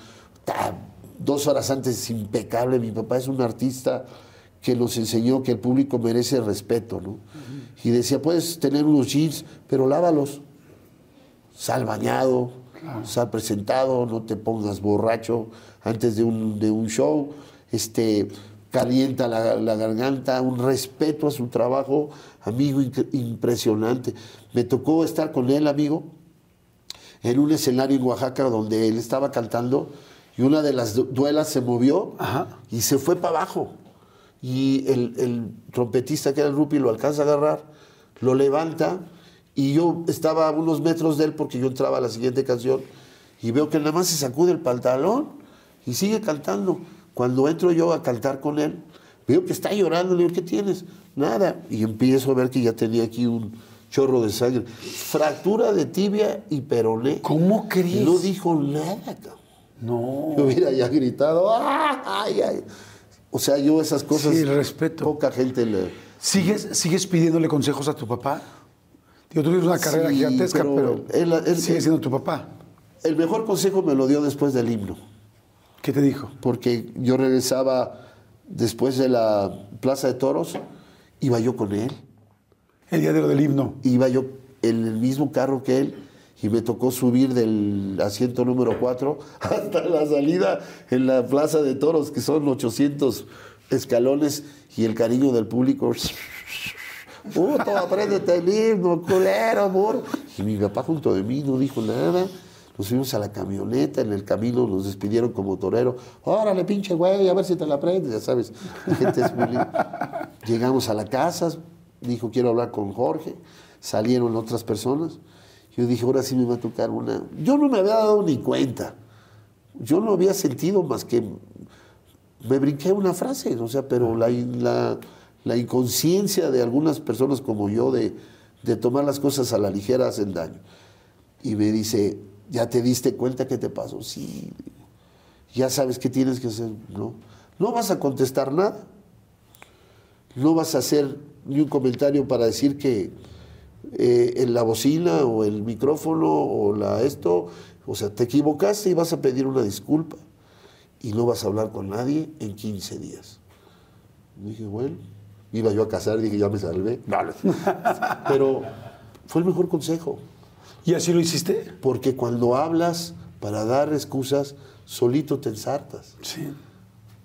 [SPEAKER 3] dos horas antes, impecable. Mi papá es un artista que nos enseñó que el público merece respeto, ¿no? Y decía, puedes tener unos jeans, pero lávalos. Sal bañado, sal presentado, no te pongas borracho antes de un, de un show. Este, calienta la, la garganta, un respeto a su trabajo, amigo, impresionante. Me tocó estar con él, amigo, en un escenario en Oaxaca donde él estaba cantando y una de las du- duelas se movió
[SPEAKER 2] Ajá.
[SPEAKER 3] y se fue para abajo. Y el, el trompetista que era el Rupi lo alcanza a agarrar, lo levanta y yo estaba a unos metros de él porque yo entraba a la siguiente canción y veo que nada más se sacude el pantalón y sigue cantando. Cuando entro yo a cantar con él, veo que está llorando, le digo, ¿qué tienes? Nada. Y empiezo a ver que ya tenía aquí un chorro de sangre. Fractura de tibia y peroné.
[SPEAKER 2] ¿Cómo crees?
[SPEAKER 3] No dijo nada, cabrón.
[SPEAKER 2] No.
[SPEAKER 3] Yo hubiera ya gritado, ¡ay, ay! O sea, yo esas cosas.
[SPEAKER 2] Sí, respeto.
[SPEAKER 3] Poca gente le.
[SPEAKER 2] ¿Sigues, ¿Sigues pidiéndole consejos a tu papá? Digo, tú tienes una carrera
[SPEAKER 3] Sí,
[SPEAKER 2] gigantesca,
[SPEAKER 3] pero
[SPEAKER 2] pero,
[SPEAKER 3] él- él-
[SPEAKER 2] sigue siendo tu papá.
[SPEAKER 3] El mejor consejo me lo dio después del himno.
[SPEAKER 2] ¿Qué te dijo?
[SPEAKER 3] Porque yo regresaba después de la Plaza de Toros, iba yo con él.
[SPEAKER 2] El día de lo del himno.
[SPEAKER 3] Iba yo en el mismo carro que él y me tocó subir del asiento número 4 hasta la salida en la Plaza de Toros, que son 800 escalones, y el cariño del público. Puto, apréndete el himno, culero, amor. Y mi papá junto de mí no dijo nada. Nos fuimos a la camioneta, en el camino nos despidieron como torero. Órale, pinche güey, a ver si te la aprendes, ya sabes. La gente es muy linda. Llegamos a la casa, dijo, quiero hablar con Jorge. Salieron otras personas. Yo dije, ahora sí me va a tocar una. Yo no me había dado ni cuenta. Yo no había sentido más que me brinqué una frase, o sea, pero la, la, la inconsciencia de algunas personas como yo de, de tomar las cosas a la ligera hacen daño. Y me dice, ¿ya te diste cuenta que te pasó? Sí. Ya sabes qué tienes que hacer. No. No vas a contestar nada. No vas a hacer ni un comentario para decir que eh, en la bocina o el micrófono o la esto, o sea, te equivocaste y vas a pedir una disculpa y no vas a hablar con nadie en 15 días. Dije, bueno, iba yo a casar, dije, ya me salvé. Pero fue el mejor consejo,
[SPEAKER 2] ¿Y así lo hiciste?
[SPEAKER 3] porque cuando hablas para dar excusas, solito te ensartas.
[SPEAKER 2] Sí.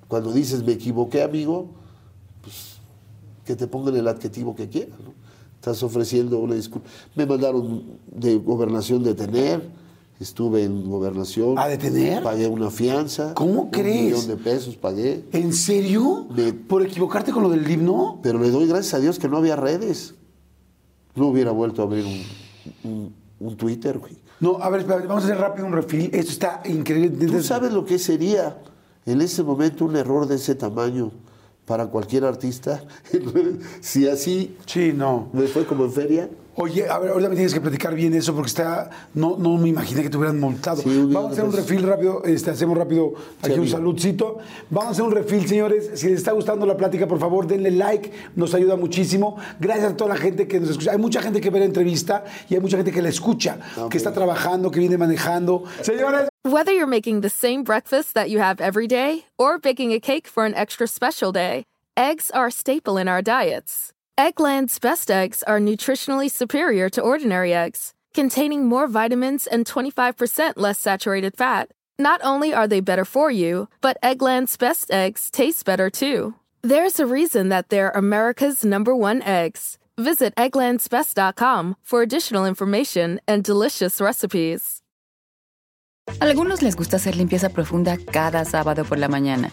[SPEAKER 3] Cuando dices, me equivoqué, amigo, pues que te pongan el adjetivo que quieran. ¿no? Estás ofreciendo una disculpa. Me mandaron de gobernación detener, estuve en gobernación.
[SPEAKER 2] ¿A detener?
[SPEAKER 3] Pagué una fianza.
[SPEAKER 2] ¿Cómo
[SPEAKER 3] un
[SPEAKER 2] crees?
[SPEAKER 3] millón de pesos pagué.
[SPEAKER 2] ¿En serio?
[SPEAKER 3] Me-
[SPEAKER 2] ¿Por equivocarte con lo del himno?
[SPEAKER 3] Pero le doy gracias a Dios que no había redes. No hubiera vuelto a abrir un, un- un Twitter, güey.
[SPEAKER 2] No, a ver, vamos a hacer rápido un refil. Esto está increíble.
[SPEAKER 3] ¿Tú sabes lo que sería en ese momento un error de ese tamaño para cualquier artista? si así
[SPEAKER 2] Sí, no.
[SPEAKER 3] me fue como en feria.
[SPEAKER 2] Oye, a ver, ahorita me tienes que platicar bien eso porque está. No, no me imaginé que te hubieran montado.
[SPEAKER 3] Sí, un
[SPEAKER 2] Vamos a hacer un refil rápido. Este, hacemos rápido aquí un
[SPEAKER 3] amigo.
[SPEAKER 2] saludcito. Vamos a hacer un refil, señores. Si les está gustando la plática, por favor, denle like. Nos ayuda muchísimo. Gracias a toda la gente que nos escucha. Hay mucha gente que ve la entrevista y hay mucha gente que la escucha,
[SPEAKER 3] Ok.
[SPEAKER 2] que está trabajando, que viene manejando. Señores,
[SPEAKER 4] Whether you're making the same breakfast that you have every day or baking a cake for an extra special day, eggs are a staple in our diets. Eggland's best eggs are nutritionally superior to ordinary eggs, containing more vitamins and 25% less saturated fat. Not only are they better for you, but Eggland's best eggs taste better too. There's a reason that they're America's number one eggs. Visit egglandsbest.com for additional information and delicious recipes.
[SPEAKER 5] Algunos les gusta hacer limpieza profunda cada sábado por la mañana.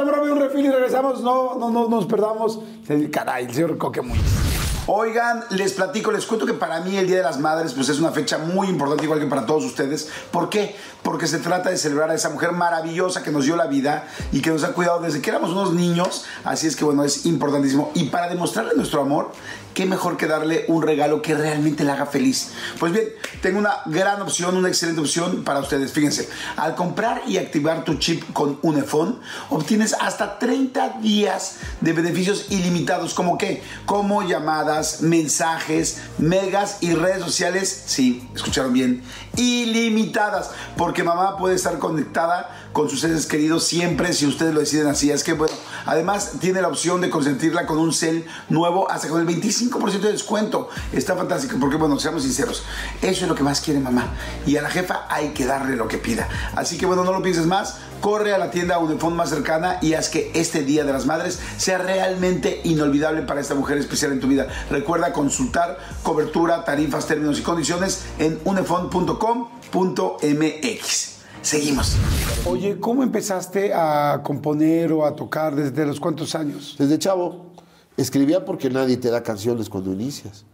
[SPEAKER 2] Un refil y regresamos. No, no, no nos perdamos. Caray, el señor Coquemuy. Oigan, les platico, les cuento que para mí el Día de las Madres pues es una fecha muy importante, igual que para todos ustedes. ¿Por qué? Porque se trata de celebrar a esa mujer maravillosa que nos dio la vida y que nos ha cuidado desde que éramos unos niños. Así es que bueno, es importantísimo. Y para demostrarle nuestro amor, qué mejor que darle un regalo que realmente la haga feliz. Pues bien, tengo una gran opción, una excelente opción para ustedes. Fíjense, al comprar y activar tu chip con Unifone, obtienes hasta 30 días de beneficios ilimitados, como qué? Como llamadas, mensajes, megas y redes sociales, sí, escucharon bien, ilimitadas, porque mamá puede estar conectada con sus seres queridos siempre si ustedes lo deciden así. Es que bueno, además tiene la opción de consentirla con un cel nuevo hasta con el 25% de descuento. Está fantástico porque bueno, seamos sinceros, eso es lo que más quiere mamá y a la jefa hay que darle lo que pida. Así que bueno, no lo pienses más, corre a la tienda Unifón más cercana y haz que este Día de las Madres sea realmente inolvidable para esta mujer especial en tu vida. Recuerda consultar cobertura, tarifas, términos y condiciones en unifón.com.mx. Seguimos. Oye, ¿cómo empezaste a componer o a tocar desde los cuántos años?
[SPEAKER 3] Desde chavo, escribía porque nadie te da canciones cuando inicias.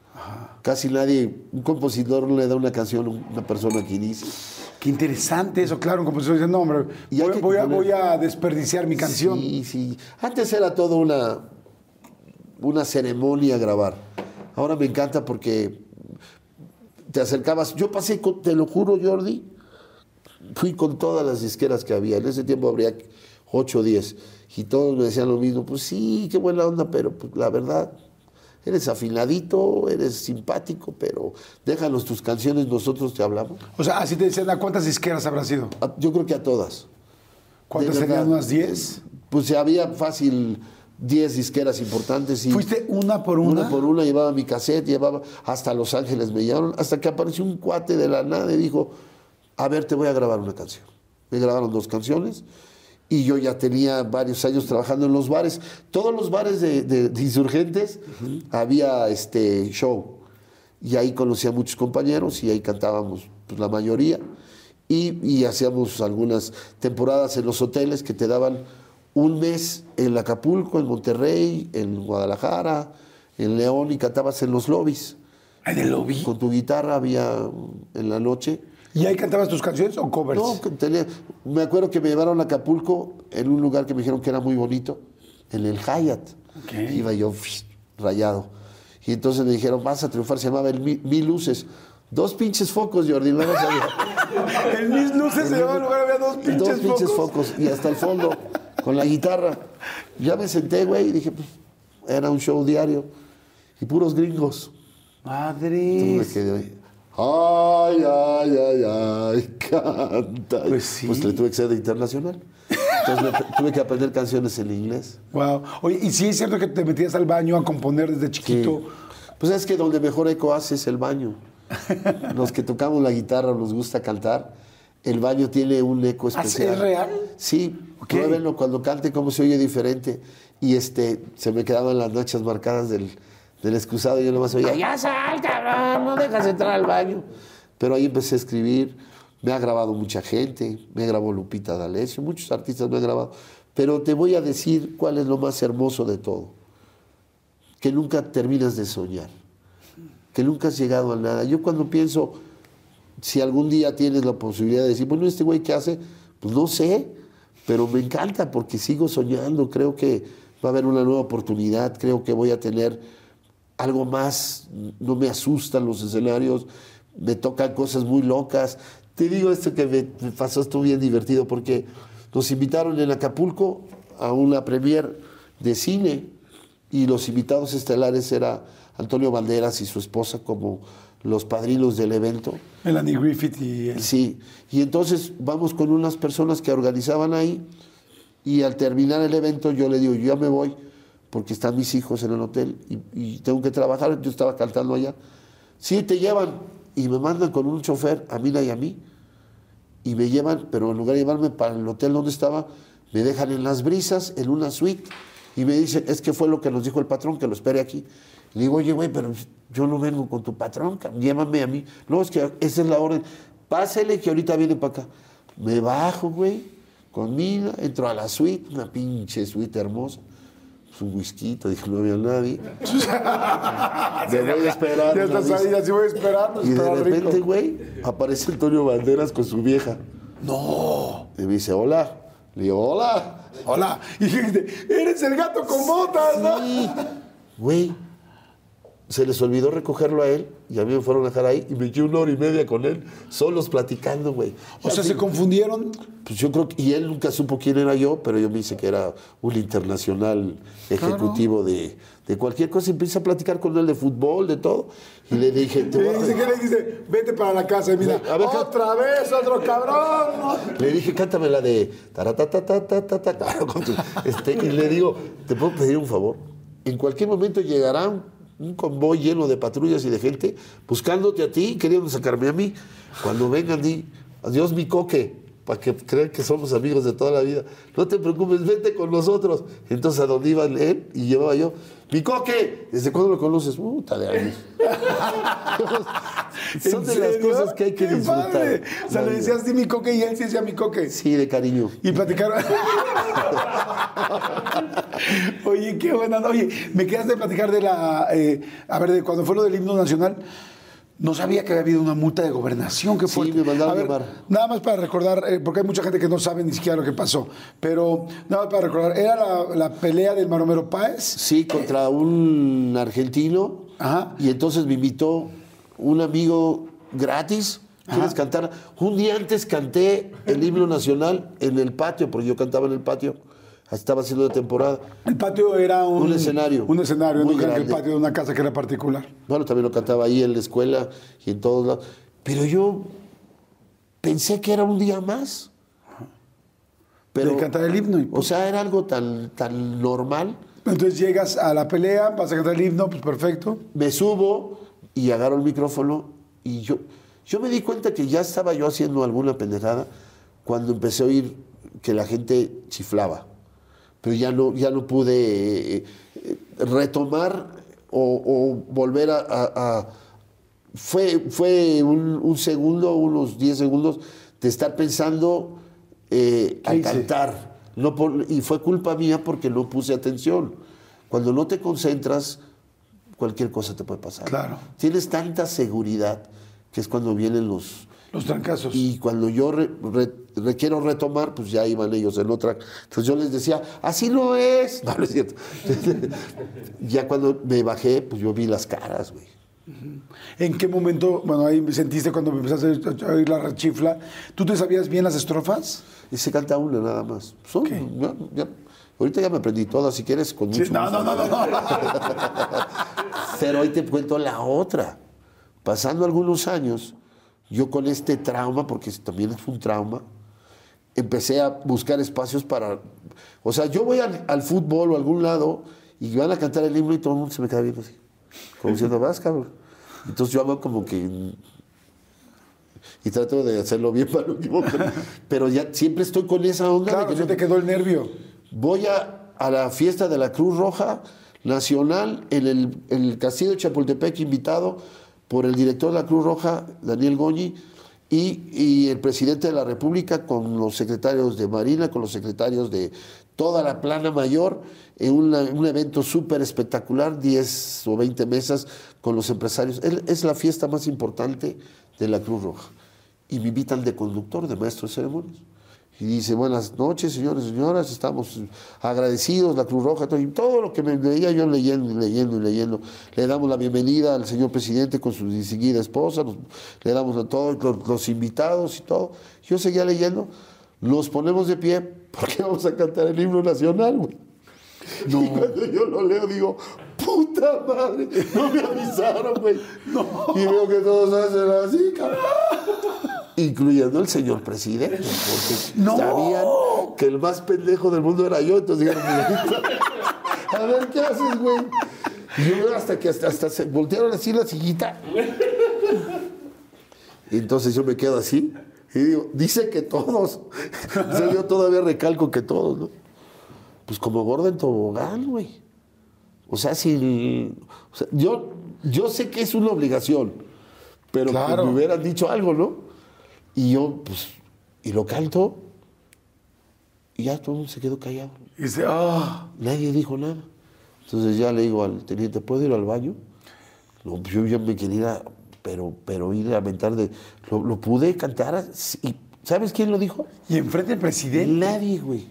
[SPEAKER 3] Casi nadie, un compositor no le da una canción a una persona que inicia.
[SPEAKER 2] Qué interesante eso, claro, un compositor dice, no, hombre,
[SPEAKER 3] Y
[SPEAKER 2] voy, a,
[SPEAKER 3] componer.
[SPEAKER 2] voy a desperdiciar mi canción.
[SPEAKER 3] Sí, sí. Antes era todo una, una ceremonia grabar. Ahora me encanta porque te acercabas. Yo pasé, con- te lo juro, Jordi, fui con todas las disqueras que había. En ese tiempo habría 8 o 10. Y todos me decían lo mismo. Pues sí, qué buena onda, pero pues, la verdad, eres afiladito, eres simpático, pero déjanos tus canciones, nosotros te hablamos.
[SPEAKER 2] O sea, así te decían, ¿a cuántas disqueras habrá sido?
[SPEAKER 3] A- Yo creo que a todas.
[SPEAKER 2] ¿Cuántas
[SPEAKER 3] verdad.
[SPEAKER 2] ¿Unas 10?
[SPEAKER 3] Pues había fácil 10 disqueras importantes. Y
[SPEAKER 2] ¿Fuiste una por una?
[SPEAKER 3] Una por una, llevaba mi cassette, llevaba hasta Los Ángeles me llamaron, hasta que apareció un cuate de la nada y dijo, a ver, te voy a grabar una canción. Me grabaron dos canciones y yo ya tenía varios años trabajando en los bares. Todos los bares de, de- de insurgentes había este show. Y ahí conocí a muchos compañeros y ahí cantábamos pues, la mayoría. Y, y hacíamos algunas temporadas en los hoteles que te daban un mes en Acapulco, en Monterrey, en Guadalajara, en León y cantabas en los lobbies.
[SPEAKER 2] ¿En el lobby?
[SPEAKER 3] Con tu guitarra había en la noche.
[SPEAKER 2] ¿Y ahí cantabas tus canciones o covers?
[SPEAKER 3] No, tenía- me acuerdo que me llevaron a Acapulco en un lugar que me dijeron que era muy bonito, en el Hyatt.
[SPEAKER 2] Ok.
[SPEAKER 3] Iba yo rayado. Y entonces me dijeron, vas a triunfar, se llamaba el Mil, Mil Luces. Dos pinches focos, Jordi, no lo sabía.
[SPEAKER 2] En mis luces se llamaba el lugar, había dos pinches,
[SPEAKER 3] Dos pinches
[SPEAKER 2] focos.
[SPEAKER 3] focos. Y hasta el fondo, con la guitarra. Ya me senté, güey, y dije, pues, era un show diario. Y puros gringos. Entonces me
[SPEAKER 2] Madre.
[SPEAKER 3] quedé, ay, ay, ay, ay, canta.
[SPEAKER 2] Pues sí.
[SPEAKER 3] Pues le tuve que ser de internacional. Entonces me- tuve que aprender canciones en inglés.
[SPEAKER 2] Wow. Oye, ¿y sí es cierto que te metías al baño a componer desde chiquito?
[SPEAKER 3] Pues es que donde mejor eco hace es el baño. Los que tocamos la guitarra nos gusta cantar. El baño tiene un eco
[SPEAKER 2] ¿Ah,
[SPEAKER 3] especial.
[SPEAKER 2] ¿Es real?
[SPEAKER 3] Sí,
[SPEAKER 2] Ok.
[SPEAKER 3] pruébenlo cuando cante cómo se oye diferente. Y este, se me quedaban las noches marcadas del, del excusado yo nomás oía, ya sal, cabrón, no dejas entrar al baño. Pero ahí empecé a escribir, me ha grabado mucha gente, me grabó Lupita D'Alessio, muchos artistas me han grabado. Pero te voy a decir cuál es lo más hermoso de todo, que nunca terminas de soñar, que nunca has llegado a nada. Yo cuando pienso, si algún día tienes la posibilidad de decir, bueno, este güey qué hace, pues no sé, pero me encanta porque sigo soñando, creo que va a haber una nueva oportunidad, creo que voy a tener algo más, no me asustan los escenarios, me tocan cosas muy locas. Te digo esto que me, me pasó, estuvo bien divertido porque nos invitaron en Acapulco a una premier de cine y los invitados estelares era Antonio Banderas y su esposa como los padrinos del evento.
[SPEAKER 2] Melanie Griffith y él.
[SPEAKER 3] Sí, y entonces vamos con unas personas que organizaban ahí y al terminar el evento yo le digo, yo ya me voy porque están mis hijos en el hotel y, tengo que trabajar, yo estaba cantando allá. Sí, te llevan y me mandan con un chofer a Mila y a mí y me llevan, pero en lugar de llevarme para el hotel donde estaba, me dejan en las brisas, en una suite, y me dicen, es que fue lo que nos dijo el patrón, que lo espere aquí. Le digo, oye, güey, pero yo no vengo con tu patrón, llévame a mí. No, es que esa es la orden. Pásele que ahorita viene para acá. Me bajo, güey, con Mina, entro a la suite, una pinche suite hermosa. Un whisky, dije, no había nadie. me voy a esperar.
[SPEAKER 2] Ya estás ahí, así voy a esperar.
[SPEAKER 3] Y de repente, güey, aparece Antonio Banderas con su vieja.
[SPEAKER 2] No.
[SPEAKER 3] Y me dice, hola. Le digo, hola.
[SPEAKER 2] Hola. Y dijiste, eres el gato con botas, ¿no?
[SPEAKER 3] Sí. Güey, se les olvidó recogerlo a él y a mí me fueron a dejar ahí y me eché una hora y media con él, solos platicando, güey.
[SPEAKER 2] O sea, se confundieron.
[SPEAKER 3] Pues yo creo que, y él nunca supo quién era yo, pero yo me dice que era un internacional ejecutivo de, de cualquier cosa. Y empecé a platicar con él de fútbol, de todo. Y le dije, te a-
[SPEAKER 2] dice, ¿qué le dice? Vete para la casa. Y mira,
[SPEAKER 3] A ver, ¿qué-
[SPEAKER 2] otra vez, otro cabrón.
[SPEAKER 3] Le dije, cántame la de este, y le digo, ¿te puedo pedir un favor? En cualquier momento llegará un, convoy lleno de patrullas y de gente buscándote a ti queriendo sacarme a mí. Cuando vengan, di, adiós mi coque, para que crean que somos amigos de toda la vida. No te preocupes, vente con nosotros. Entonces, ¿a dónde iba él? Y llevaba yo, mi coque, ¿desde cuándo lo conoces? Puta de años. Son
[SPEAKER 2] ¿En
[SPEAKER 3] de las cosas que hay que disfrutar.
[SPEAKER 2] padre. O sea, le decías sí, mi coque y él sí decía mi coque.
[SPEAKER 3] Sí, de cariño.
[SPEAKER 2] Y platicaron. Oye, qué buena. Oye, me quedaste de platicar de la. eh, a ver, de cuando fue lo del himno nacional. No sabía que había habido una multa de gobernación. Qué
[SPEAKER 3] Sí,
[SPEAKER 2] fuerte.
[SPEAKER 3] me mandaron
[SPEAKER 2] A ver,
[SPEAKER 3] llamar.
[SPEAKER 2] Nada más para recordar, eh, porque hay mucha gente que no sabe ni siquiera lo que pasó. Pero nada más para recordar, ¿era la, la pelea del Maromero Páez?
[SPEAKER 3] Sí, contra un argentino.
[SPEAKER 2] Ajá.
[SPEAKER 3] Y entonces me invitó un amigo gratis. ¿Quieres cantar? Un día antes canté el himno nacional en el patio, porque yo cantaba en el patio. Estaba haciendo la temporada.
[SPEAKER 2] El patio era un,
[SPEAKER 3] Un escenario.
[SPEAKER 2] Un escenario,
[SPEAKER 3] Muy
[SPEAKER 2] no era el
[SPEAKER 3] grande.
[SPEAKER 2] patio de una casa que era particular.
[SPEAKER 3] Bueno, también lo cantaba ahí en la escuela y en todos lados. Pero yo pensé que era un día más. Pero,
[SPEAKER 2] de cantar el himno. y-
[SPEAKER 3] o sea, era algo tan, tan normal.
[SPEAKER 2] Entonces llegas a la pelea, vas a cantar el himno, pues perfecto.
[SPEAKER 3] me subo y agarro el micrófono y yo, yo me di cuenta que ya estaba yo haciendo alguna pendejada cuando empecé a oír que la gente chiflaba. Pero ya no, ya no pude eh, eh, retomar o, o volver a... a- a- fue fue un, un segundo, unos 10 segundos de estar pensando eh, cantar. No por- y fue culpa mía porque no puse atención. Cuando no te concentras, cualquier cosa te puede pasar.
[SPEAKER 2] Claro.
[SPEAKER 3] Tienes tanta seguridad que es cuando vienen los...
[SPEAKER 2] Los trancazos.
[SPEAKER 3] Y cuando yo re- re- re- quiero retomar, pues ya iban ellos en otra. Entonces yo les decía, así no es. No, no es cierto. ya cuando me bajé, pues yo vi las caras, güey.
[SPEAKER 2] ¿En qué momento, bueno, ahí me sentiste cuando me empezaste a oír la rechifla? ¿Tú te sabías bien las estrofas?
[SPEAKER 3] Y se canta una nada más. Son- ya- ya- ahorita ya me aprendí todas, si quieres, con mucho
[SPEAKER 2] Sí, no,
[SPEAKER 3] gusto.
[SPEAKER 2] no, no, no, no.
[SPEAKER 3] Pero hoy te cuento la otra. Pasando algunos años, yo con este trauma, porque también fue un trauma, empecé a buscar espacios para... O sea, yo voy al, al fútbol o a algún lado y van a cantar el himno y todo el mundo se me queda viendo así. Como diciendo, vas, cabrón. Entonces yo hago como que... Y trato de hacerlo bien para no equivocarme. Pero ya siempre estoy con esa onda. de
[SPEAKER 2] Claro,
[SPEAKER 3] que
[SPEAKER 2] sí
[SPEAKER 3] no-
[SPEAKER 2] te quedó el nervio.
[SPEAKER 3] Voy a, a la fiesta de la Cruz Roja Nacional en el, en el Castillo de Chapultepec, invitado por el director de la Cruz Roja, Daniel Goñi, y, el presidente de la República con los secretarios de Marina, con los secretarios de toda la plana mayor, en un evento súper espectacular, 10 o 20 mesas con los empresarios. Es- Es la fiesta más importante de la Cruz Roja. Y me invitan de conductor, de maestro de ceremonias. Y dice, buenas noches, señores y señoras, estamos agradecidos, la Cruz Roja, todo, y todo lo que me veía yo leyendo y leyendo y leyendo. Le damos la bienvenida al señor presidente con su distinguida esposa, le damos a todos los, los invitados y todo. Yo seguía leyendo, nos ponemos de pie porque vamos a cantar el himno nacional, güey. Y cuando yo lo leo digo, puta madre, no me avisaron, güey. Y veo que todos hacen así, cabrón incluyendo el señor presidente, porque
[SPEAKER 2] No.
[SPEAKER 3] sabían que el más pendejo del mundo era yo, entonces dijeron, a ver, ¿qué haces, güey? Y yo veo hasta que hasta, hasta se voltearon así la sillita. Y entonces yo me quedo así y digo, dice que todos. Sea, yo todavía recalco que todos, ¿no? Pues como gordo en tobogán, güey. O sea, si... o sea, yo, yo sé que es una obligación, pero
[SPEAKER 2] Claro.
[SPEAKER 3] que me hubieran dicho algo, ¿no? Y yo, pues, y lo canto, y ya todo se quedó callado.
[SPEAKER 2] Y dice, ah,
[SPEAKER 3] Nadie dijo nada. Entonces ya le digo al teniente, ¿puedo ir al baño? No, pues yo ya me quería, pero, pero ir a aventar de... Lo, lo pude cantar, y ¿sabes quién lo dijo?
[SPEAKER 2] y enfrente del presidente.
[SPEAKER 3] Nadie, güey.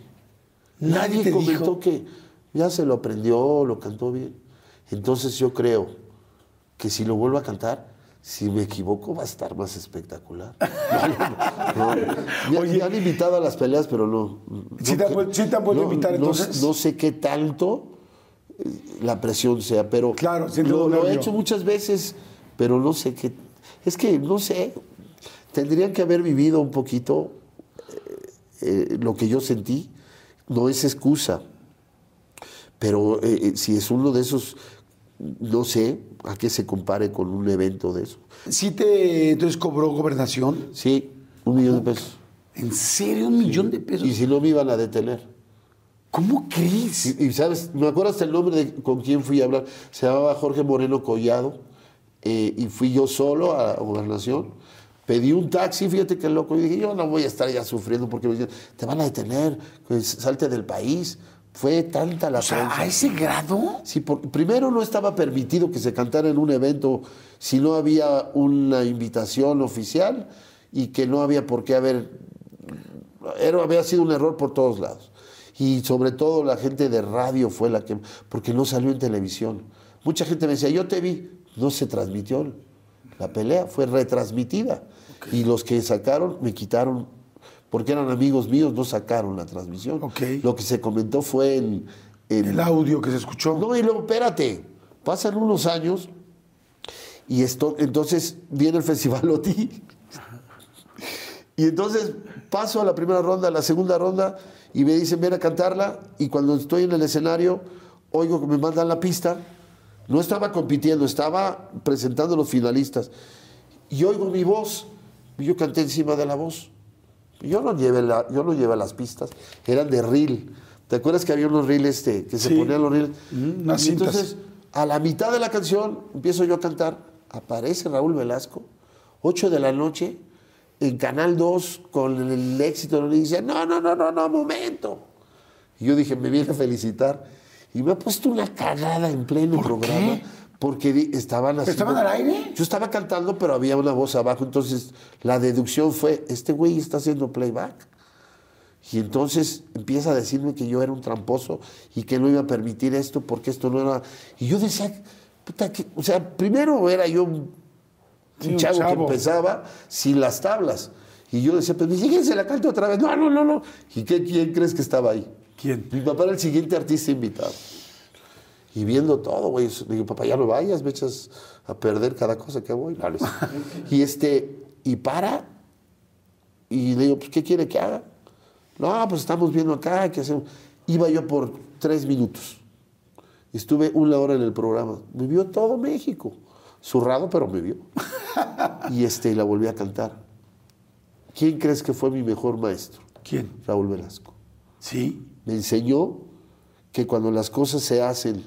[SPEAKER 2] Nadie
[SPEAKER 3] comentó
[SPEAKER 2] dijo.
[SPEAKER 3] que ya se lo aprendió, lo cantó bien. Entonces yo creo que si lo vuelvo a cantar, si me equivoco va a estar más espectacular. No, no, no. Me,
[SPEAKER 2] Oye.
[SPEAKER 3] me han invitado a las peleas, pero no.
[SPEAKER 2] ¿Sí te han sí te han vuelto a invitar, entonces?
[SPEAKER 3] No, sé qué tanto eh, la presión sea, pero
[SPEAKER 2] Claro,
[SPEAKER 3] lo, lo he hecho muchas veces, pero no sé qué. Es que no sé. Tendrían que haber vivido un poquito eh, lo que yo sentí no es excusa. Pero eh, eh, si es uno de esos, no sé a qué se compare con un evento de eso.
[SPEAKER 2] ¿Sí te entonces cobró gobernación?
[SPEAKER 3] Sí, un millón de pesos.
[SPEAKER 2] ¿En serio? ¿Un millón de pesos?
[SPEAKER 3] Y si no me iban a detener.
[SPEAKER 2] ¿Cómo crees?
[SPEAKER 3] Y, y, sabes, me acuerdo hasta el nombre de con quién fui a hablar. Se llamaba Jorge Moreno Collado. eh, y fui yo solo a Gobernación. Pedí un taxi, fíjate qué loco. Y dije, yo no voy a estar ya sufriendo porque me decían, te van a detener, pues, salte del país. Fue tanta la
[SPEAKER 2] O sea,
[SPEAKER 3] prensa.
[SPEAKER 2] ¿a ese grado?
[SPEAKER 3] Sí, por- primero no estaba permitido que se cantara en un evento si no había una invitación oficial y que no había por qué haber. Era, había sido un error por todos lados. Y sobre todo la gente de radio fue la que. porque no salió en televisión. Mucha gente me decía, yo te vi. No se transmitió la pelea, fue retransmitida. Y los que sacaron me quitaron, porque eran amigos míos, no sacaron la transmisión. Lo que se comentó fue el, el-
[SPEAKER 2] El audio que se escuchó.
[SPEAKER 3] no, y luego, espérate, pasan unos años y esto, entonces viene el Festival OTI. Y entonces paso a la primera ronda, a la segunda ronda, y me dicen, ven a cantarla, y cuando estoy en el escenario, oigo que me mandan la pista. No estaba compitiendo, estaba presentando a los finalistas. Y oigo mi voz, y yo canté encima de la voz. Yo no llevé, la, yo no llevé las pistas, eran de reel. ¿Te acuerdas que había unos reels este, que se
[SPEAKER 2] Sí.
[SPEAKER 3] ponían los reels?
[SPEAKER 2] Mm,
[SPEAKER 3] y entonces, a la mitad de la canción, empiezo yo a cantar, aparece Raúl Velasco, 8 de la noche, en Canal 2, con el éxito, y dice, no, no, no, no, no, momento. Y yo dije, me viene a felicitar. Y me ha puesto una cagada en pleno programa. Porque estaban haciendo-
[SPEAKER 2] ¿Estaban al aire?
[SPEAKER 3] Yo estaba cantando, pero había una voz abajo. Entonces, la deducción fue, este güey está haciendo playback. Y entonces empieza a decirme que yo era un tramposo y que no iba a permitir esto porque esto no era... Y yo decía, puta, que... o sea, primero era yo un,
[SPEAKER 2] Sí,
[SPEAKER 3] un
[SPEAKER 2] un
[SPEAKER 3] chavo, que empezaba sin las tablas. Y yo decía, pues ni se la canto otra vez. No, no, no, no. ¿Y qué, quién crees que estaba ahí?
[SPEAKER 2] ¿Quién?
[SPEAKER 3] Mi papá era el siguiente artista invitado. Y viendo todo, güey, digo, papá, ya no vayas, me echas a perder cada cosa que voy. No, no es- y este, y para, y le digo, pues, ¿qué quiere que haga? No, pues estamos viendo acá, ¿qué hacemos? Iba yo por tres minutos. Estuve una hora en el programa. Me vio todo México. Zurrado, pero me vio. Y este, y la volví a cantar. ¿Quién crees que fue mi mejor maestro?
[SPEAKER 2] ¿Quién?
[SPEAKER 3] Raúl Velasco
[SPEAKER 2] Sí.
[SPEAKER 3] me enseñó que cuando las cosas se hacen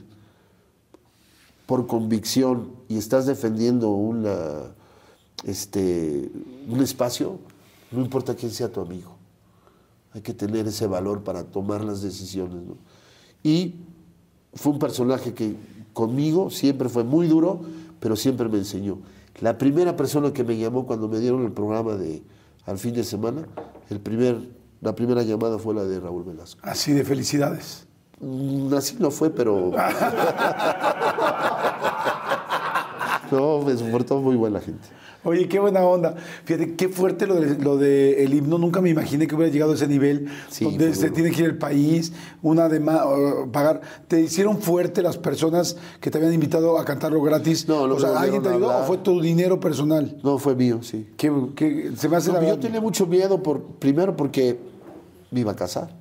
[SPEAKER 3] por convicción y estás defendiendo una, este, un espacio, no importa quién sea tu amigo. Hay que tener ese valor para tomar las decisiones. ¿no? Y fue un personaje que conmigo siempre fue muy duro, pero siempre me enseñó. La primera persona que me llamó cuando me dieron el programa de al fin de semana, el primer, la primera llamada fue la de Raúl Velasco.
[SPEAKER 2] Así de felicidades.
[SPEAKER 3] Mm, Así no fue, pero. no, me soportó muy buena gente.
[SPEAKER 2] Oye, qué buena onda. Fíjate, qué fuerte lo del lo de el himno. Nunca me imaginé que hubiera llegado a ese nivel
[SPEAKER 3] Sí,
[SPEAKER 2] donde se tiene que ir el país, una de pagar. ¿Te hicieron fuerte las personas que te habían invitado a cantarlo gratis?
[SPEAKER 3] No, no
[SPEAKER 2] o sea, ¿alguien te ayudó o
[SPEAKER 3] hablar.
[SPEAKER 2] fue tu dinero personal?
[SPEAKER 3] No, fue mío, sí.
[SPEAKER 2] ¿Qué, qué- se me hace
[SPEAKER 3] No,
[SPEAKER 2] la
[SPEAKER 3] yo tenía mucho miedo, por, primero porque me iba a casar,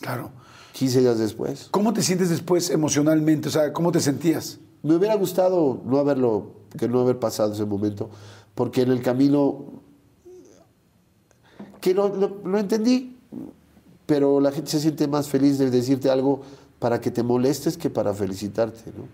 [SPEAKER 2] Claro.
[SPEAKER 3] 15 días después.
[SPEAKER 2] ¿Cómo te sientes después emocionalmente? O sea, ¿cómo te sentías?
[SPEAKER 3] Me hubiera gustado no haberlo, que no haber pasado ese momento, porque en el camino, que lo, lo- entendí, pero la gente se siente más feliz de decirte algo para que te molestes que para felicitarte. ¿no?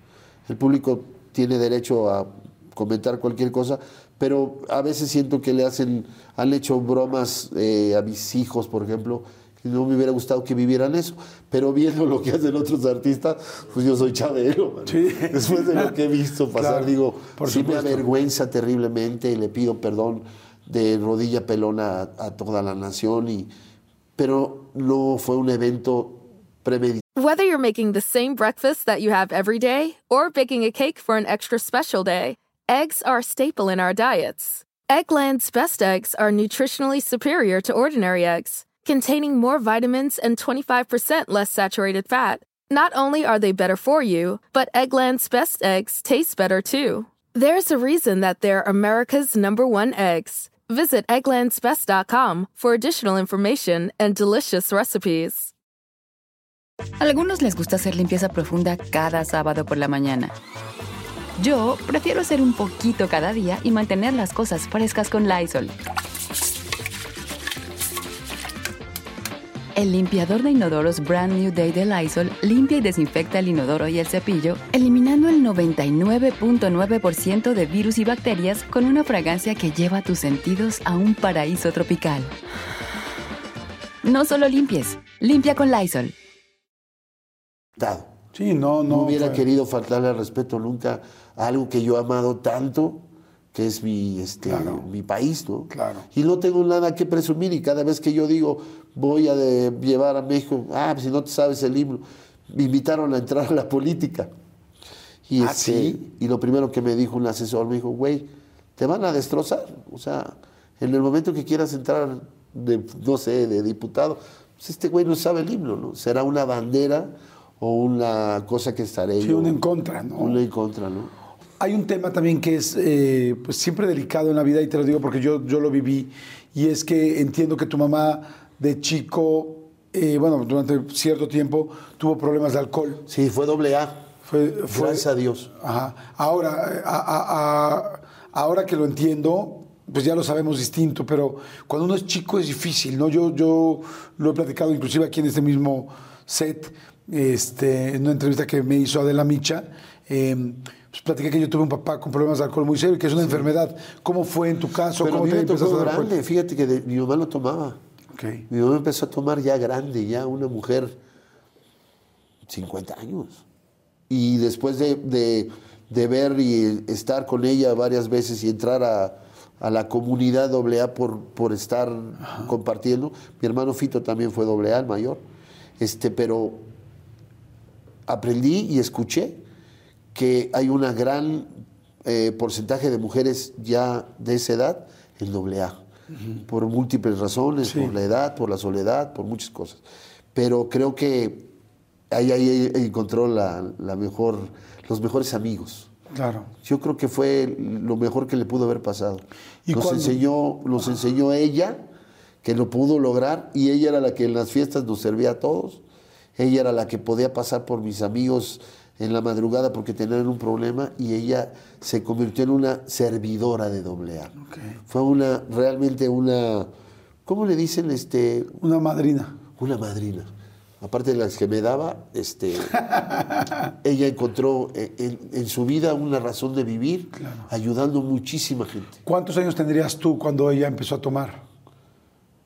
[SPEAKER 3] El público tiene derecho a comentar cualquier cosa, pero a veces siento que le hacen, han hecho bromas eh, a mis hijos, por ejemplo, no me hubiera gustado que vivieran eso, pero viendo lo que hacen otros artistas, pues yo soy Chabelo. man.
[SPEAKER 2] Sí.
[SPEAKER 3] Después de lo que he visto pasar,
[SPEAKER 2] Claro,
[SPEAKER 3] digo,
[SPEAKER 2] por
[SPEAKER 3] sí me avergüenza terriblemente y le pido perdón de rodilla pelona a, a toda la nación, y, pero no fue un evento premeditado.
[SPEAKER 4] Whether you're making the same breakfast that you have every day or baking a cake for an extra special day, eggs are a staple in our diets. Eggland's best eggs are nutritionally superior to ordinary eggs, containing more vitamins and 25% less saturated fat. Not only are they better for you, but Eggland's best eggs taste better too. There's a reason that they're America's number one eggs. Visit egglandsbest.com for additional information and delicious recipes.
[SPEAKER 5] Algunos les gusta hacer limpieza profunda cada sábado por la mañana. Yo prefiero hacer un poquito cada día y mantener las cosas frescas con Lysol. El limpiador de inodoros Brand New Day de Lysol limpia y desinfecta el inodoro y el cepillo, eliminando el 99.9% de virus y bacterias con una fragancia que lleva tus sentidos a un paraíso tropical. No solo limpies, limpia con Lysol.
[SPEAKER 2] Sí, no, no.
[SPEAKER 3] No hubiera
[SPEAKER 2] fue-
[SPEAKER 3] querido faltarle al respeto nunca a algo que yo he amado tanto, que es mi, este,
[SPEAKER 2] Claro.
[SPEAKER 3] mi país, ¿no?
[SPEAKER 2] Claro.
[SPEAKER 3] Y no tengo nada que presumir y cada vez que yo digo voy a de- llevar a México, ah, pues si no te sabes el himno, me invitaron a entrar a la política. Y,
[SPEAKER 2] ¿Ah,
[SPEAKER 3] este,
[SPEAKER 2] sí?
[SPEAKER 3] y lo primero que me dijo un asesor, me dijo, güey, te van a destrozar. O sea, en el momento que quieras entrar de, no sé, de diputado, pues este güey no sabe el himno, ¿no? Será una bandera o una cosa que estaré
[SPEAKER 2] Sí,
[SPEAKER 3] yo-
[SPEAKER 2] un en contra, ¿no?
[SPEAKER 3] Una en contra, ¿no?
[SPEAKER 2] Hay un tema también que es eh, pues siempre delicado en la vida y te lo digo porque yo, yo lo viví y es que entiendo que tu mamá de chico, eh, bueno, durante cierto tiempo tuvo problemas de alcohol.
[SPEAKER 3] Sí, fue doble A.
[SPEAKER 2] Fue, fue-
[SPEAKER 3] Gracias a Dios.
[SPEAKER 2] Ajá. Ahora, a- a- a- ahora que lo entiendo, pues ya lo sabemos distinto, pero cuando uno es chico es difícil, ¿no? Yo, yo lo he platicado inclusive aquí en este mismo set, este, en una entrevista que me hizo Adela Micha, eh, pues platiqué que yo tuve un papá con problemas de alcohol muy serio, que es una enfermedad. ¿Cómo fue en tu caso?
[SPEAKER 3] Pero a
[SPEAKER 2] ¿Cómo
[SPEAKER 3] mí
[SPEAKER 2] te
[SPEAKER 3] me tocó
[SPEAKER 2] a dar
[SPEAKER 3] grande. Fíjate que de- mi mamá lo tomaba.
[SPEAKER 2] Ok.
[SPEAKER 3] Mi mamá empezó a tomar ya grande, ya una mujer 50 años. Y después de, de- de ver y estar con ella varias veces y entrar a, a la comunidad AA por, por estar compartiendo, mi hermano Fito también fue AA, el mayor, este, pero aprendí y escuché que hay una gran eh, porcentaje de mujeres ya de esa edad en AA, por múltiples razones,
[SPEAKER 2] Sí.
[SPEAKER 3] por la edad, por la soledad, por muchas cosas. Pero creo que ahí, ahí encontró la, la mejor, los mejores amigos.
[SPEAKER 2] Claro.
[SPEAKER 3] Yo creo que fue lo mejor que le pudo haber pasado.
[SPEAKER 2] ¿Y
[SPEAKER 3] nos enseñó, nos enseñó ella que lo pudo lograr y ella era la que en las fiestas nos servía a todos. Ella era la que podía pasar por mis amigos en la madrugada porque tenían un problema y ella se convirtió en una servidora de doble A. Fue una, realmente una, ¿cómo le dicen? Este,
[SPEAKER 2] Una madrina.
[SPEAKER 3] una madrina. Aparte de las que me daba, este, ella encontró en, en- en su vida una razón de vivir, ayudando muchísima gente.
[SPEAKER 2] ¿Cuántos años tendrías tú cuando ella empezó a tomar?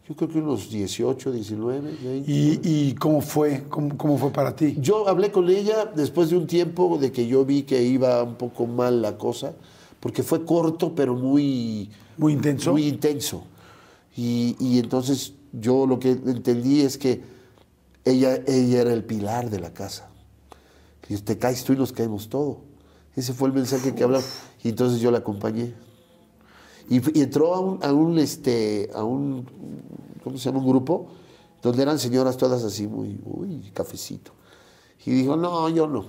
[SPEAKER 3] Yo creo que unos 18, 19. 20.
[SPEAKER 2] ¿Y, y cómo fue? ¿Cómo, cómo fue para ti?
[SPEAKER 3] Yo hablé con ella después de un tiempo de que yo vi que iba un poco mal la cosa, porque fue corto, pero muy,
[SPEAKER 2] Muy intenso.
[SPEAKER 3] Muy intenso. Y, y entonces yo lo que entendí es que ella, ella era el pilar de la casa. Y te caes tú y nos caemos todo. Ese fue el mensaje que hablaba. Y entonces yo la acompañé. Y, entró a un, a un, este, a un, ¿cómo se llama? Un grupo donde eran señoras todas así, muy, uy, cafecito. Y dijo, no, yo no.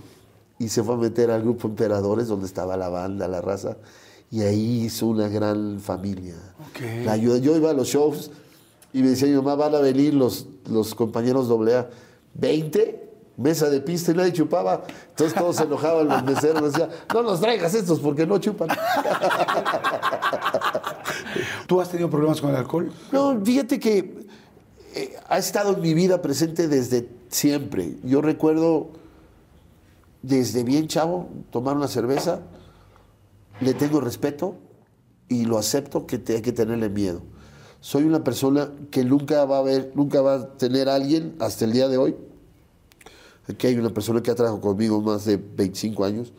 [SPEAKER 3] Y se fue a meter al grupo Emperadores, donde estaba la banda, la raza. Y ahí hizo una gran familia. La ayuda. Yo iba a los shows y me decía mi mamá, van a venir los, los compañeros AA. 20, mesa de pista y nadie chupaba. Entonces todos se enojaban los meseros. Decían, no nos traigas estos porque no chupan.
[SPEAKER 2] ¿Tú has tenido problemas con el alcohol?
[SPEAKER 3] No, fíjate que eh, ha estado en mi vida presente desde siempre. Yo recuerdo desde bien chavo tomar una cerveza, le tengo respeto y lo acepto que te- hay que tenerle miedo. Soy una persona que nunca va a ver, nunca va a tener a alguien hasta el día de hoy. Aquí hay una persona que ha trabajado conmigo más de 25 años.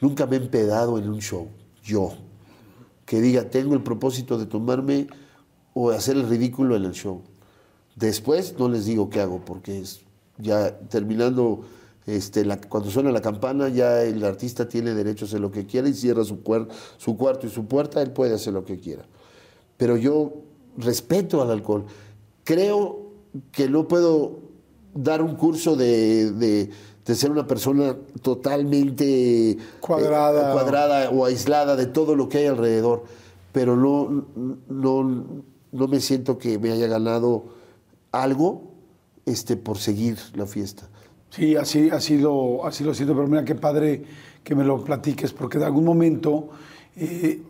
[SPEAKER 3] Nunca me he empedado en un show, yo que diga, tengo el propósito de tomarme o hacer el ridículo en el show. Después no les digo qué hago, porque es ya terminando, este, cuando suena la campana, ya el artista tiene derecho a hacer lo que quiera y cierra su, su cuarto y su puerta, él puede hacer lo que quiera. Pero yo respeto al alcohol. Creo que no puedo dar un curso de- de ser una persona totalmente eh,
[SPEAKER 2] Cuadrada.
[SPEAKER 3] cuadrada o aislada de todo lo que hay alrededor, pero no, no, no me siento que me haya ganado algo este, por seguir la fiesta.
[SPEAKER 2] Sí, así, así, lo, así lo siento, pero mira qué padre que me lo platiques, porque de algún momento, eh,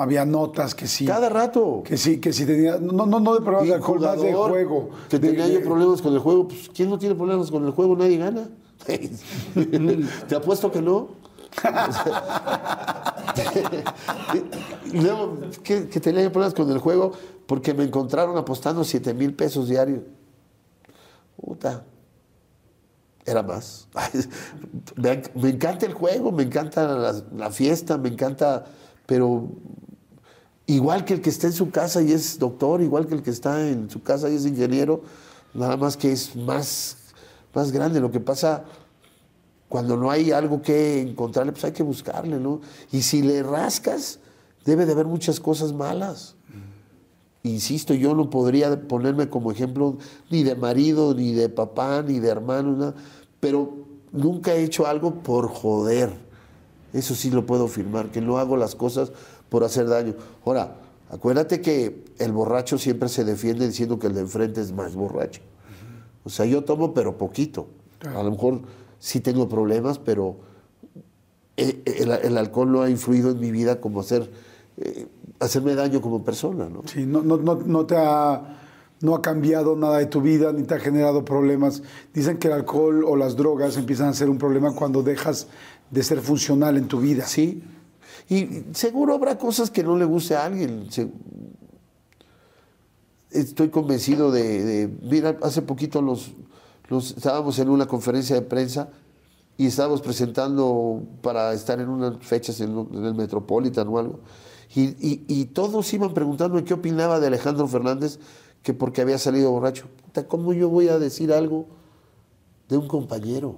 [SPEAKER 2] había notas que sí.
[SPEAKER 3] Cada rato.
[SPEAKER 2] Que sí, que sí tenía. No, no, no de problemas de alcohol, más de
[SPEAKER 3] jugador
[SPEAKER 2] juego.
[SPEAKER 3] Que
[SPEAKER 2] De-
[SPEAKER 3] tenía
[SPEAKER 2] de-
[SPEAKER 3] yo problemas con el juego. Pues, ¿quién no tiene problemas con el juego? Nadie gana. Te apuesto que no. Luego, que, tenía problemas con el juego porque me encontraron apostando 7 mil pesos diarios. Puta. Era más. me, encanta el juego, me encanta la fiesta, me encanta, pero igual que el que está en su casa y es doctor, igual que el que está en su casa y es ingeniero, nada más que es más, más grande. Lo que pasa cuando no hay algo que encontrarle, pues hay que buscarle, ¿no? Y si le rascas, debe de haber muchas cosas malas. Insisto, yo no podría ponerme como ejemplo ni de marido, ni de papá, ni de hermano, nada, pero nunca he hecho algo por joder. Eso sí lo puedo afirmar, que no hago las cosas por hacer daño. Ahora, acuérdate que el borracho siempre se defiende diciendo que el de enfrente es más borracho. O sea, yo tomo, pero poquito. A lo mejor sí tengo problemas, pero eh, el, el alcohol no ha influido en mi vida como hacer, eh, hacerme daño como persona, ¿no?
[SPEAKER 2] Sí, no, no, no, no te ha, no ha cambiado nada de tu vida ni te ha generado problemas. Dicen que el alcohol o las drogas empiezan a ser un problema cuando dejas de ser funcional en tu vida.
[SPEAKER 3] Sí. Y seguro habrá cosas que no le guste a alguien. Estoy convencido de, Mira, hace poquito los, los- estábamos en una conferencia de prensa y estábamos presentando para estar en unas fechas en, el Metropolitan o algo. Y, y- todos iban preguntándome qué opinaba de Alejandro Fernández, que porque había salido borracho. ¿Cómo yo voy a decir algo de un compañero?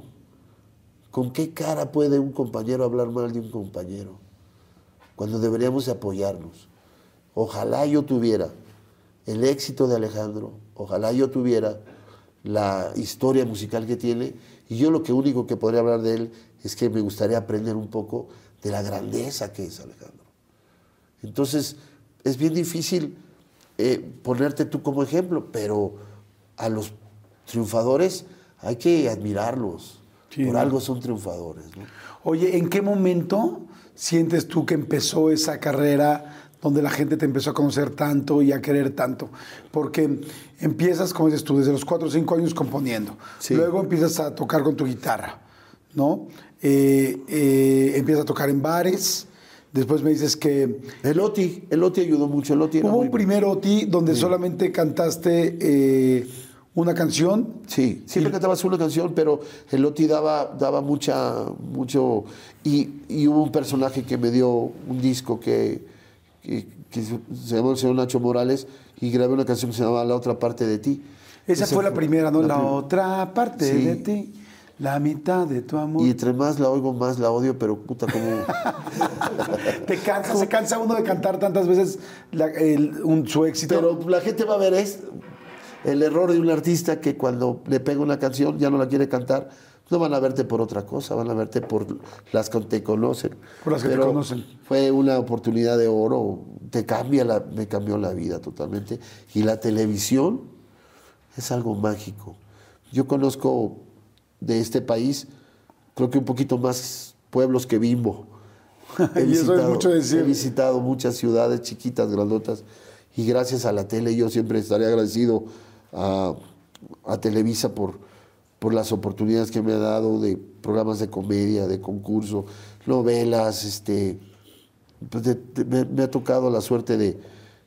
[SPEAKER 3] ¿Con qué cara puede un compañero hablar mal de un compañero? Cuando deberíamos de apoyarnos. Ojalá yo tuviera el éxito de Alejandro, ojalá yo tuviera la historia musical que tiene, y yo lo que único que podría hablar de él es que me gustaría aprender un poco de la grandeza que es Alejandro. Entonces, es bien difícil eh, ponerte tú como ejemplo, pero a los triunfadores hay que admirarlos.
[SPEAKER 2] Sí.
[SPEAKER 3] Por algo son triunfadores. ¿no?
[SPEAKER 2] Oye, ¿en qué momento sientes tú que empezó esa carrera donde la gente te empezó a conocer tanto y a querer tanto? Porque empiezas, como dices tú, desde los 4 o 5 años componiendo.
[SPEAKER 3] Sí.
[SPEAKER 2] Luego empiezas a tocar con tu guitarra, ¿no? Eh, eh, empiezas a tocar en bares. Después me dices que
[SPEAKER 3] El Oti, el Oti ayudó mucho. El Oti
[SPEAKER 2] hubo un primer OTI donde solamente cantaste eh, una canción.
[SPEAKER 3] Sí, siempre cantabas una canción, pero el Oti daba, daba mucha, mucho. Y, y hubo un personaje que me dio un disco que, que, que se llamó el señor Nacho Morales y grabé una canción que se llamaba La otra parte de ti.
[SPEAKER 2] Esa, fue la primera, ¿no? La,
[SPEAKER 3] prim-
[SPEAKER 2] otra parte
[SPEAKER 3] Sí.
[SPEAKER 2] de ti, la mitad de tu amor.
[SPEAKER 3] Y entre más la oigo, más la odio, pero puta, como.
[SPEAKER 2] Te cansa, se cansa uno de cantar tantas veces la- el- un- su éxito.
[SPEAKER 3] Pero la gente va a ver es el error de un artista que cuando le pega una canción ya no la quiere cantar. No van a verte por otra cosa, van a verte por las que te conocen.
[SPEAKER 2] Por las que te conocen.
[SPEAKER 3] Fue una oportunidad de oro, te cambia la, me cambió la vida totalmente. Y la televisión es algo mágico. Yo conozco de este país, creo que un poquito más pueblos que Bimbo.
[SPEAKER 2] Y eso es mucho decir.
[SPEAKER 3] He visitado muchas ciudades chiquitas, grandotas, y gracias a la tele yo siempre estaré agradecido a, a Televisa por, por las oportunidades que me ha dado de programas de comedia, de concurso, novelas, este, pues de- de- me, me ha tocado la suerte de,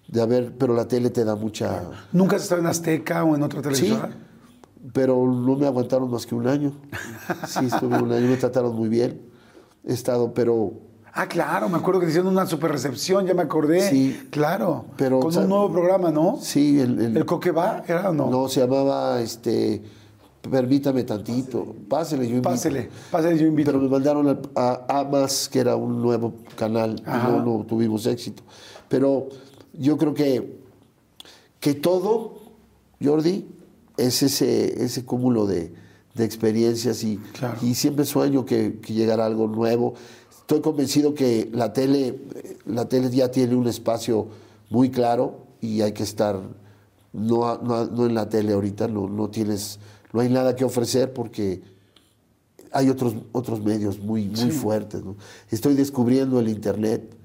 [SPEAKER 3] de haber, pero la tele te da mucha...
[SPEAKER 2] ¿Nunca has estado en Azteca o en otra
[SPEAKER 3] Sí,
[SPEAKER 2] televisora?
[SPEAKER 3] pero no me aguantaron más que un año. Sí, estuve un año, me trataron muy bien. He estado, pero
[SPEAKER 2] Ah, claro, me acuerdo que hicieron una super recepción, ya me acordé.
[SPEAKER 3] Sí.
[SPEAKER 2] Claro.
[SPEAKER 3] Pero,
[SPEAKER 2] Con
[SPEAKER 3] o sea,
[SPEAKER 2] un nuevo programa, ¿no?
[SPEAKER 3] sí, el, el-
[SPEAKER 2] ¿El Coque va? ¿Era o no?
[SPEAKER 3] no, se llamaba, este, permítame tantito, pásele, yo invito.
[SPEAKER 2] Pásele, pásele, yo invito.
[SPEAKER 3] Pero me mandaron a, a Más, que era un nuevo canal, y no, no tuvimos éxito. Pero yo creo que, que todo, Jordi, es ese, ese cúmulo de, de experiencias y,
[SPEAKER 2] Claro.
[SPEAKER 3] y siempre sueño que, que llegara algo nuevo. Estoy convencido que la tele, la tele ya tiene un espacio muy claro y hay que estar no, no, no en la tele ahorita, no, no tienes, no hay nada que ofrecer porque hay otros, otros medios muy, muy fuertes. ¿no? Estoy descubriendo el Internet,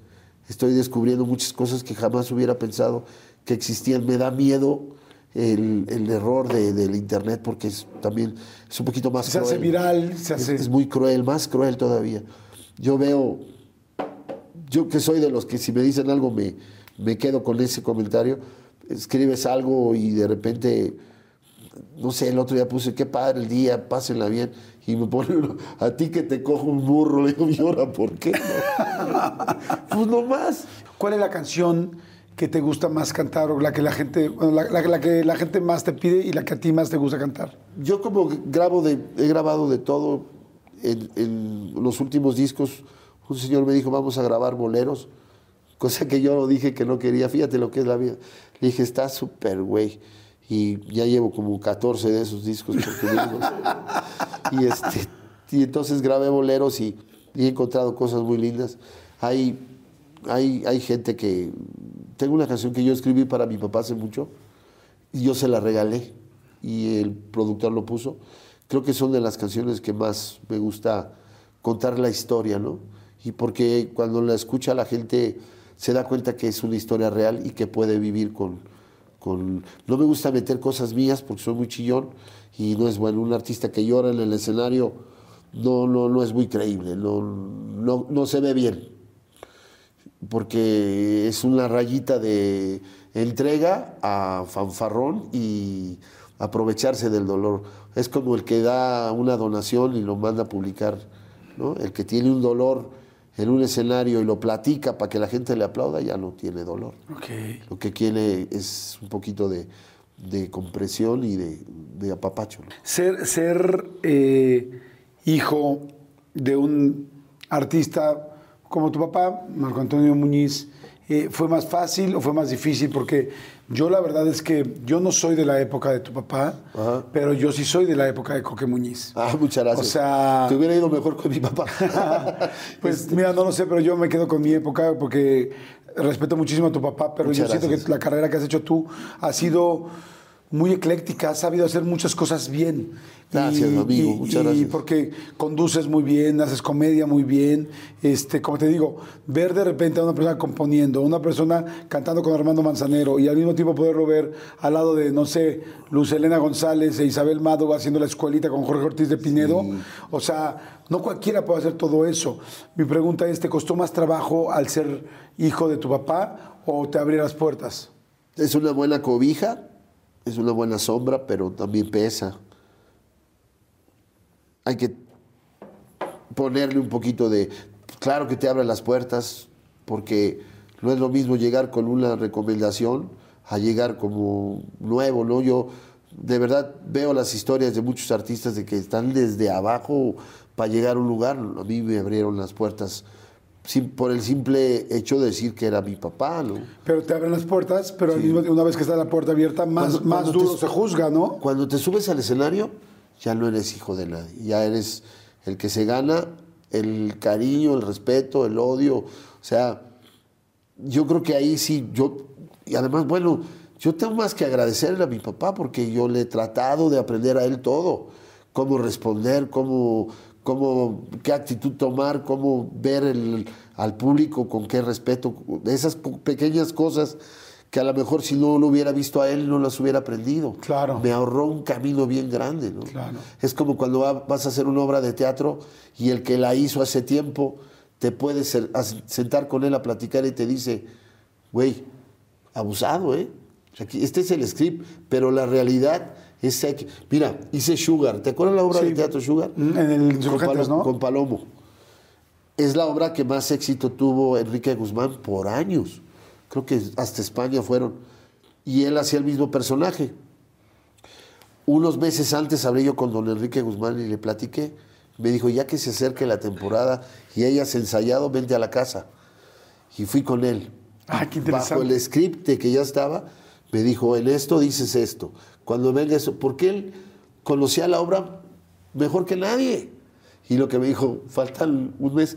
[SPEAKER 3] estoy descubriendo muchas cosas que jamás hubiera pensado que existían. Me da miedo el, el error de- del Internet porque es también es un poquito más
[SPEAKER 2] Se hace
[SPEAKER 3] cruel.
[SPEAKER 2] viral, se
[SPEAKER 3] Es-
[SPEAKER 2] hace...
[SPEAKER 3] es muy cruel, más cruel todavía. Yo veo yo que soy de los que si me dicen algo me, me quedo con ese comentario, escribes algo y de repente, no sé, el otro día puse, qué padre el día, pásenla bien, y me pone uno, a ti que te cojo un burro, le digo, llora, ¿por qué? pues no más.
[SPEAKER 2] ¿Cuál es la canción que te gusta más cantar o la que la gente, bueno, la, la- la que la gente más te pide y la que a ti más te gusta cantar?
[SPEAKER 3] Yo como grabo de, he grabado de todo en, en los últimos discos. Un señor me dijo, vamos a grabar boleros, cosa que yo dije que no quería. Fíjate lo que es la vida. Le dije, está súper güey. Y ya llevo como 14 de esos discos. dijo- y, este, y entonces grabé boleros y, y he encontrado cosas muy lindas. Hay, hay, hay gente que... Tengo una canción que yo escribí para mi papá hace mucho y yo se la regalé y el productor lo puso. Creo que son de las canciones que más me gusta contar la historia, ¿no? Y porque cuando la escucha la gente se da cuenta que es una historia real y que puede vivir con, con... No me gusta meter cosas mías porque soy muy chillón y no es bueno. Un artista que llora en el escenario no, no, no es muy creíble, no, no, no se ve bien porque es una rayita de entrega a fanfarrón y aprovecharse del dolor. Es como el que da una donación y lo manda a publicar, ¿no? El que tiene un dolor en un escenario y lo platica para que la gente le aplauda, ya no tiene dolor. Lo que quiere es un poquito de, de compresión y de, de apapacho. ¿no?
[SPEAKER 2] Ser, ser eh, hijo de un artista como tu papá, Marco Antonio Muñiz, eh, ¿fue más fácil o fue más difícil? Porque yo la verdad es que yo no soy de la época de tu papá,
[SPEAKER 3] Ajá.
[SPEAKER 2] pero yo sí soy de la época de Coque Muñiz.
[SPEAKER 3] Ah, muchas gracias.
[SPEAKER 2] O sea-
[SPEAKER 3] Te hubiera ido mejor con mi papá.
[SPEAKER 2] Pues mira, no lo sé, pero yo me quedo con mi época porque respeto muchísimo a tu papá, pero
[SPEAKER 3] Muchas
[SPEAKER 2] yo siento que la carrera que has hecho tú ha sido muy ecléctica, has sabido hacer muchas cosas bien.
[SPEAKER 3] Gracias, amigo,
[SPEAKER 2] y-
[SPEAKER 3] muchas
[SPEAKER 2] y
[SPEAKER 3] gracias.
[SPEAKER 2] porque conduces muy bien, haces comedia muy bien. Este, como te digo, ver de repente a una persona componiendo, una persona cantando con Armando Manzanero y al mismo tiempo poderlo ver al lado de, no sé, Luz Elena González e Isabel Mado haciendo la escuelita con Jorge Ortiz de Pinedo. O sea, no cualquiera puede hacer todo eso. Mi pregunta es, ¿te costó más trabajo al ser hijo de tu papá o te abrió las puertas?
[SPEAKER 3] Es una buena cobija, es una buena sombra, pero también pesa. Hay que ponerle un poquito de... Claro que te abre las puertas, porque no es lo mismo llegar con una recomendación a llegar como nuevo, ¿no? Yo de verdad veo las historias de muchos artistas de que están desde abajo para llegar a un lugar. A mí me abrieron las puertas por el simple hecho de decir que era mi papá, ¿no?
[SPEAKER 2] Pero te abren las puertas, pero al mismo tiempo, una vez que está la puerta abierta, más,
[SPEAKER 3] Cuando-
[SPEAKER 2] más
[SPEAKER 3] cuando
[SPEAKER 2] duro
[SPEAKER 3] te-
[SPEAKER 2] se juzga, ¿no?
[SPEAKER 3] Cuando te subes al escenario, ya no eres hijo de nadie, ya eres el que se gana el cariño, el respeto, el odio. O sea, yo creo que ahí sí, yo, y además, bueno, yo tengo más que agradecerle a mi papá porque yo le he tratado de aprender a él todo, cómo responder, cómo, cómo qué actitud tomar, cómo ver el- al público, con qué respeto, esas pequeñas cosas que a lo mejor si no lo hubiera visto a él no las hubiera aprendido.
[SPEAKER 2] Claro.
[SPEAKER 3] Me ahorró un camino bien grande, ¿no?
[SPEAKER 2] Claro.
[SPEAKER 3] Es como cuando va- vas a hacer una obra de teatro y el que la hizo hace tiempo te puedes sentar con él a platicar y te dice, güey, abusado, ¿eh? Este es el script, pero la realidad es mira, hice Sugar, ¿te acuerdas la obra
[SPEAKER 2] Sí.
[SPEAKER 3] de teatro Sugar?
[SPEAKER 2] En el
[SPEAKER 3] con, Palomo. Es la obra que más éxito tuvo Enrique Guzmán por años. Creo que hasta España fueron. Y él hacía el mismo personaje. Unos meses antes hablé yo con don Enrique Guzmán y le platiqué. Me dijo, ya que se acerque la temporada y hayas ensayado, vente a la casa. Y fui con él.
[SPEAKER 2] Ah, qué
[SPEAKER 3] Bajo el script que ya estaba, me dijo, en esto dices esto. Cuando venga eso, porque él conocía la obra mejor que nadie. Y lo que me dijo, faltan un mes,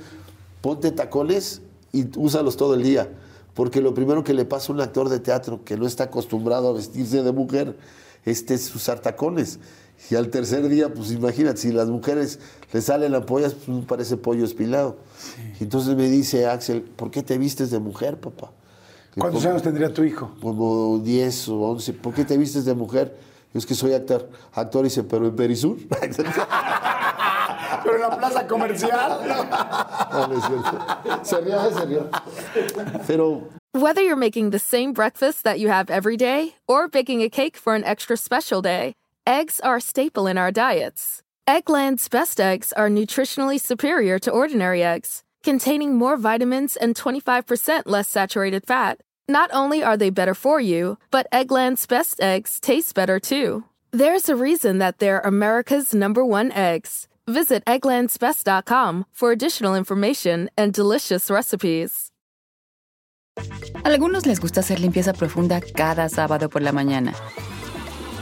[SPEAKER 3] ponte tacones y úsalos todo el día. Porque lo primero que le pasa a un actor de teatro que no está acostumbrado a vestirse de mujer este, es usar tacones. Y al tercer día, pues imagínate, si las mujeres le salen ampollas, pues parece pollo espilado. Entonces me dice Axel, ¿por qué te vistes de mujer, papá? Y
[SPEAKER 2] ¿Cuántos
[SPEAKER 3] como-
[SPEAKER 2] años tendría tu hijo?
[SPEAKER 3] Como 10 o 11. ¿Por qué te vistes de mujer? Yo, Es que soy actor. Actor dice, pero en Perisur.
[SPEAKER 2] Pero en la plaza comercial.
[SPEAKER 3] No, no es cierto. Se rió, se rió. Pero
[SPEAKER 4] Whether you're making the same breakfast that you have every day or baking a cake for an extra special day, eggs are a staple in our diets. Eggland's best eggs are nutritionally superior to ordinary eggs, containing more vitamins and 25% less saturated fat. Not only are they better for you, but Eggland's best eggs taste better too. There's a reason that they're America's number one eggs. Visit egglandsbest.com for additional information and delicious recipes.
[SPEAKER 5] Algunos les gusta hacer limpieza profunda cada sábado por la mañana.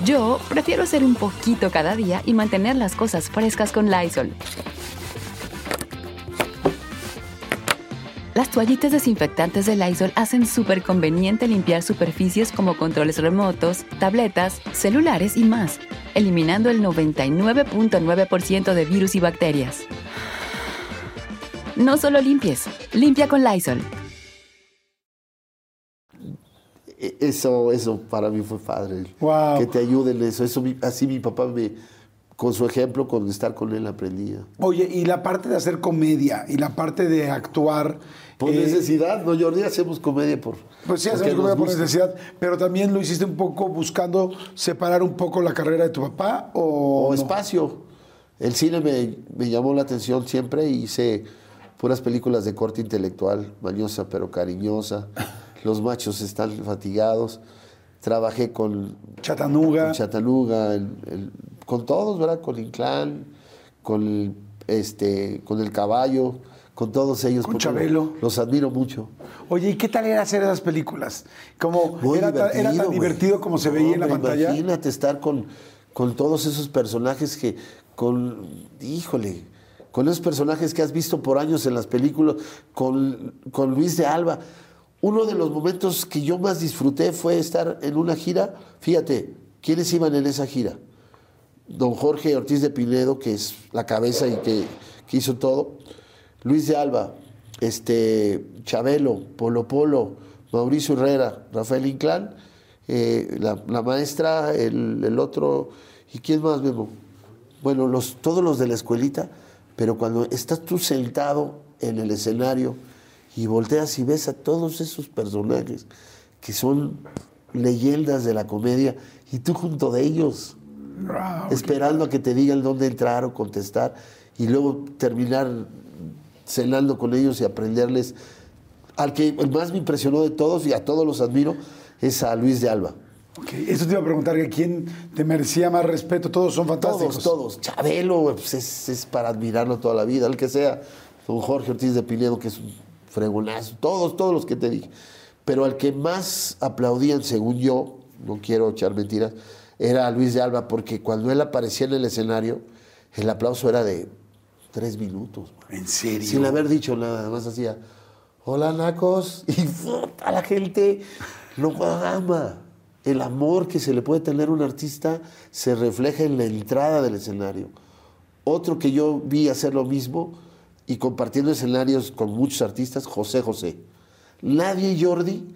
[SPEAKER 5] Yo prefiero hacer un poquito cada día y mantener las cosas frescas con Lysol. Las toallitas desinfectantes de Lysol hacen súper conveniente limpiar superficies como controles remotos, tabletas, celulares y más, eliminando el 99.9% de virus y bacterias. No solo limpies, limpia con Lysol.
[SPEAKER 3] e- eso, eso para mí fue padre.
[SPEAKER 2] Wow.
[SPEAKER 3] Que te ayuden en eso. así mi papá me, con su ejemplo, con estar con él aprendía.
[SPEAKER 2] Oye, y la parte de hacer comedia y la parte de actuar.
[SPEAKER 3] Por
[SPEAKER 2] eh,
[SPEAKER 3] necesidad, ¿no, Jordi? Hacemos comedia por.
[SPEAKER 2] Pues sí, hacemos comedia por necesidad, pero también lo hiciste un poco buscando separar un poco la carrera de tu papá o.
[SPEAKER 3] O
[SPEAKER 2] no?
[SPEAKER 3] espacio. El cine me, me llamó la atención siempre y hice puras películas de corte intelectual, mañosa pero cariñosa. Los machos están fatigados. Trabajé con el- el- con todos, ¿verdad? Con Inclán, con el, este, con el caballo, con todos ellos.
[SPEAKER 2] Con Chabelo.
[SPEAKER 3] Los admiro mucho.
[SPEAKER 2] Oye, ¿y qué tal era hacer esas películas? Como
[SPEAKER 3] Muy
[SPEAKER 2] era, era tan divertido como se veía en la pantalla.
[SPEAKER 3] Imagínate estar con, con todos esos personajes que, con, híjole, con esos personajes que has visto por años en las películas, con, con Luis de Alba. Uno de los momentos que yo más disfruté fue estar en una gira. Fíjate, ¿quiénes iban en esa gira? Don Jorge Ortiz de Pinedo, que es la cabeza y que, hizo todo. Luis de Alba, este, Chabelo, Polo Polo, Mauricio Herrera, Rafael Inclán, eh, la, maestra, el, el otro, ¿y quién más, Memo? Bueno, los, todos los de la escuelita, pero cuando estás tú sentado en el escenario y volteas y ves a todos esos personajes que son leyendas de la comedia y tú junto de ellos
[SPEAKER 2] Wow.
[SPEAKER 3] esperando a que te digan dónde entrar o contestar y luego terminar cenando con ellos y aprenderles. Al que más me impresionó de todos y a todos los admiro es a Luis de Alba.
[SPEAKER 2] Ok, Eso te iba a preguntar, que ¿quién te merecía más respeto? Todos son fantásticos.
[SPEAKER 3] Todos, todos. Chabelo, pues es, es para admirarlo toda la vida. El que sea, don Jorge Ortiz de Pinedo, que es un fregonazo. Todos, todos los que te dije. Pero al que más aplaudían, según yo, no quiero echar mentiras, era a Luis de Alba, porque cuando él aparecía en el escenario, el aplauso era de tres minutos.
[SPEAKER 2] ¿En serio?
[SPEAKER 3] Sin haber dicho nada, más hacía, hola Nacos, y puta, la gente lo ama. El amor que se le puede tener a un artista se refleja en la entrada del escenario. Otro que yo vi hacer lo mismo y compartiendo escenarios con muchos artistas, José José. Nadie, Jordi,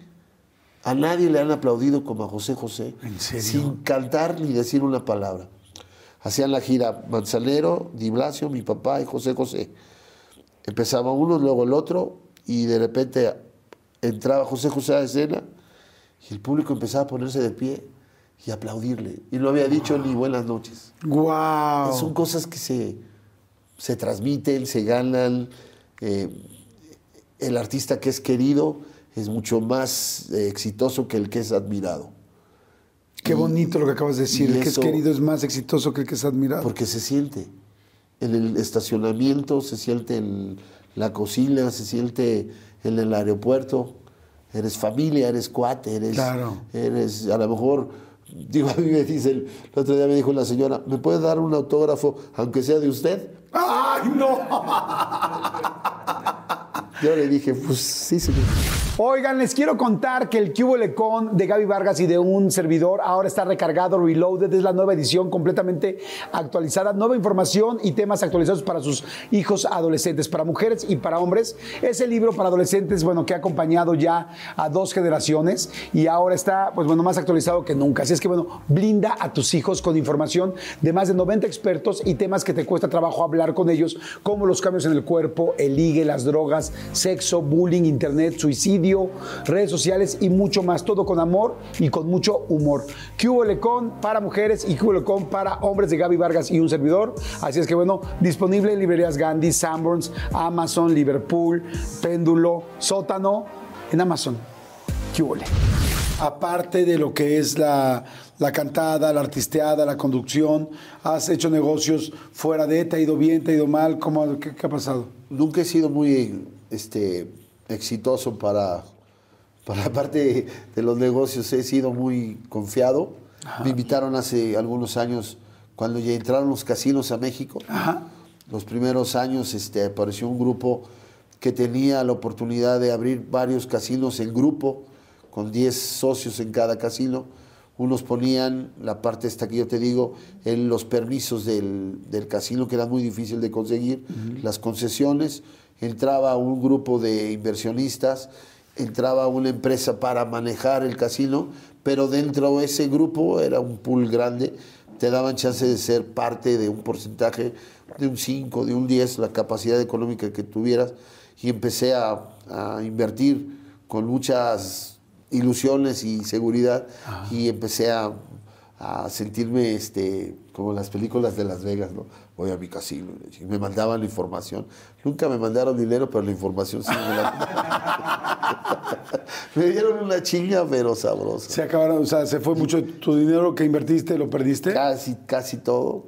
[SPEAKER 3] a nadie le han aplaudido como a José José,
[SPEAKER 2] ¿En serio?
[SPEAKER 3] sin cantar ni decir una palabra. Hacían la gira Manzanero, Di Blasio, mi papá y José José. Empezaba uno, luego el otro, y de repente entraba José José a la escena y el público empezaba a ponerse de pie y aplaudirle. Y no había dicho ni buenas noches.
[SPEAKER 2] Wow.
[SPEAKER 3] Son cosas que se, se transmiten, se ganan. eh, el artista que es querido es mucho más eh, exitoso que el que es admirado.
[SPEAKER 2] Qué bonito lo que acabas de decir. El que es querido es más exitoso que el que es admirado.
[SPEAKER 3] Porque se siente. En el estacionamiento, se siente en la cocina, se siente en el aeropuerto. Eres familia, eres cuate, eres.
[SPEAKER 2] Claro.
[SPEAKER 3] Eres, a lo mejor. Digo, a mí me dice, el, el otro día me dijo la señora, ¿me puede dar un autógrafo, aunque sea de usted?
[SPEAKER 2] ¡Ay, no!
[SPEAKER 3] Yo le dije, pues sí, señor.
[SPEAKER 2] Oigan, les quiero contar que el Cubo Lecon de Gaby Vargas y de un servidor ahora está recargado, reloaded, es la nueva edición completamente actualizada, nueva información y temas actualizados para sus hijos adolescentes, para mujeres y para hombres. Es el libro para adolescentes, bueno, que ha acompañado ya a dos generaciones y ahora está, pues bueno, más actualizado que nunca. Así es que, bueno, blinda a tus hijos con información de más de 90 expertos y temas que te cuesta trabajo hablar con ellos, como los cambios en el cuerpo, el ligue, las drogas, sexo, bullying, internet, suicidio redes sociales y mucho más. Todo con amor y con mucho humor. Cubo Lecon para mujeres y Lecon para hombres de Gaby Vargas y un servidor. Así es que bueno, disponible en librerías Gandhi, Sanborns, Amazon, Liverpool, Péndulo, Sótano, en Amazon. Cubo Aparte de lo que es la, la cantada, la artisteada, la conducción, ¿has hecho negocios fuera de? ¿Te ha ido bien? ¿Te ha ido mal? ¿Cómo, qué, qué ha pasado?
[SPEAKER 3] Nunca he sido muy este, exitoso para, para la parte de los negocios. He sido muy confiado. Me invitaron hace algunos años, cuando ya entraron los casinos a México. Los primeros años este, apareció un grupo que tenía la oportunidad de abrir varios casinos en grupo, con 10 socios en cada casino. Unos ponían la parte esta que yo te digo, en los permisos del, del casino, que era muy difícil de conseguir, las concesiones, entraba un grupo de inversionistas, entraba una empresa para manejar el casino, pero dentro de ese grupo era un pool grande, te daban chance de ser parte de un porcentaje de un 5, de un 10, la capacidad económica que tuvieras, y empecé a, a invertir con muchas ilusiones y seguridad y empecé a, a, sentirme este, como las películas de Las Vegas, ¿no? Voy a mi casino y me mandaban la información. Nunca me mandaron dinero, pero la información sí me la... me dieron una chinga, pero sabrosa.
[SPEAKER 2] Se acabaron, o sea, se fue mucho tu dinero que invertiste, lo perdiste.
[SPEAKER 3] Casi, casi todo.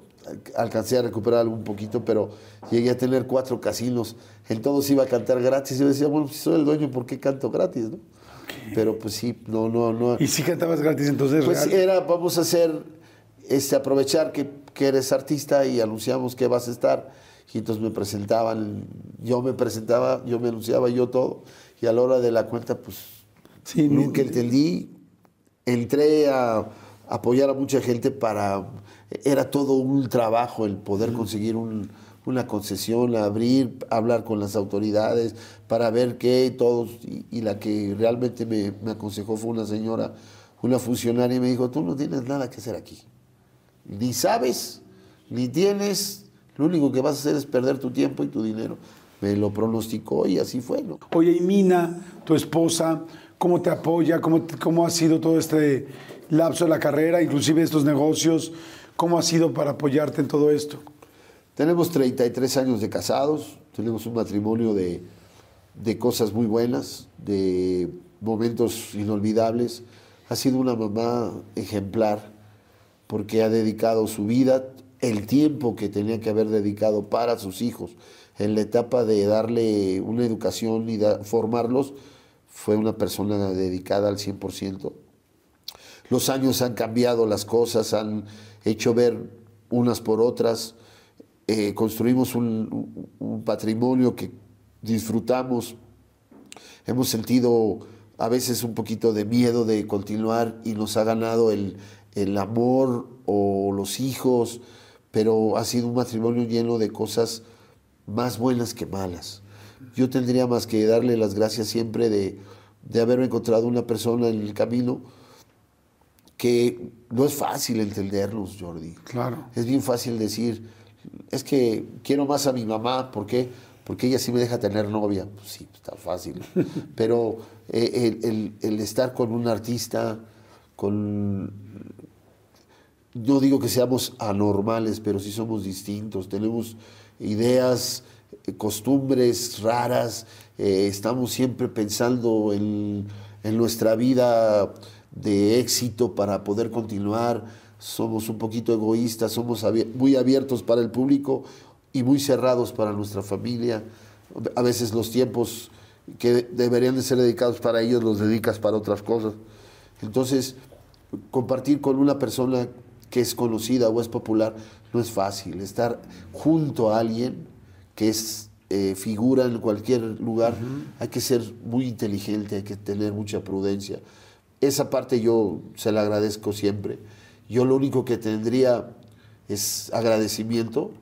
[SPEAKER 3] Alcancé a recuperar un poquito, pero llegué a tener cuatro casinos. En todos iba a cantar gratis. Yo decía, bueno, si soy el dueño, ¿por qué canto gratis? ¿no? Pero pues sí, no, no, no.
[SPEAKER 2] ¿Y si cantabas gratis entonces?
[SPEAKER 3] Pues
[SPEAKER 2] real?
[SPEAKER 3] era, vamos a hacer, este, aprovechar que, que, eres artista y anunciamos que vas a estar. Y entonces me presentaban, yo me presentaba, yo me anunciaba yo todo. Y a la hora de la cuenta, pues
[SPEAKER 2] sí,
[SPEAKER 3] nunca entendí. Entré a apoyar a mucha gente para. Era todo un trabajo el poder conseguir un, una concesión, abrir, hablar con las autoridades para ver qué, todos, y, y la que realmente me, me, aconsejó fue una señora, una funcionaria, y me dijo, tú no tienes nada que hacer aquí. Ni sabes, ni tienes, lo único que vas a hacer es perder tu tiempo y tu dinero. Me lo pronosticó y así fue. ¿no?
[SPEAKER 2] Oye, y Mina, tu esposa, ¿cómo te apoya? ¿Cómo, cómo ha sido todo este lapso de la carrera, inclusive estos negocios? ¿Cómo ha sido para apoyarte en todo esto?
[SPEAKER 3] Tenemos 33 años de casados, tenemos un matrimonio de, de, cosas muy buenas, de momentos inolvidables. Ha sido una mamá ejemplar porque ha dedicado su vida, el tiempo que tenía que haber dedicado para sus hijos en la etapa de darle una educación y da, formarlos, fue una persona dedicada al 100%. Los años han cambiado las cosas, han hecho ver unas por otras eh, construimos un, un, patrimonio que disfrutamos, hemos sentido a veces un poquito de miedo de continuar y nos ha ganado el, el amor o los hijos, pero ha sido un matrimonio lleno de cosas más buenas que malas. Yo tendría más que darle las gracias siempre de, de haber encontrado una persona en el camino que no es fácil entenderlos, Jordi.
[SPEAKER 2] Claro.
[SPEAKER 3] Es bien fácil decir, es que quiero más a mi mamá, ¿por qué? Porque ella sí me deja tener novia. Pues sí, está fácil. Pero eh, el, el, el, estar con un artista, con... No digo que seamos anormales, pero sí somos distintos. Tenemos ideas, costumbres raras. Eh, estamos siempre pensando en, en nuestra vida de éxito para poder continuar somos un poquito egoístas, somos muy abiertos para el público y muy cerrados para nuestra familia. A veces los tiempos que deberían de ser dedicados para ellos los dedicas para otras cosas. Entonces, compartir con una persona que es conocida o es popular no es fácil. Estar junto a alguien que es eh, figura en cualquier lugar, hay que ser muy inteligente, hay que tener mucha prudencia. Esa parte yo se la agradezco siempre. Yo lo único que tendría es agradecimiento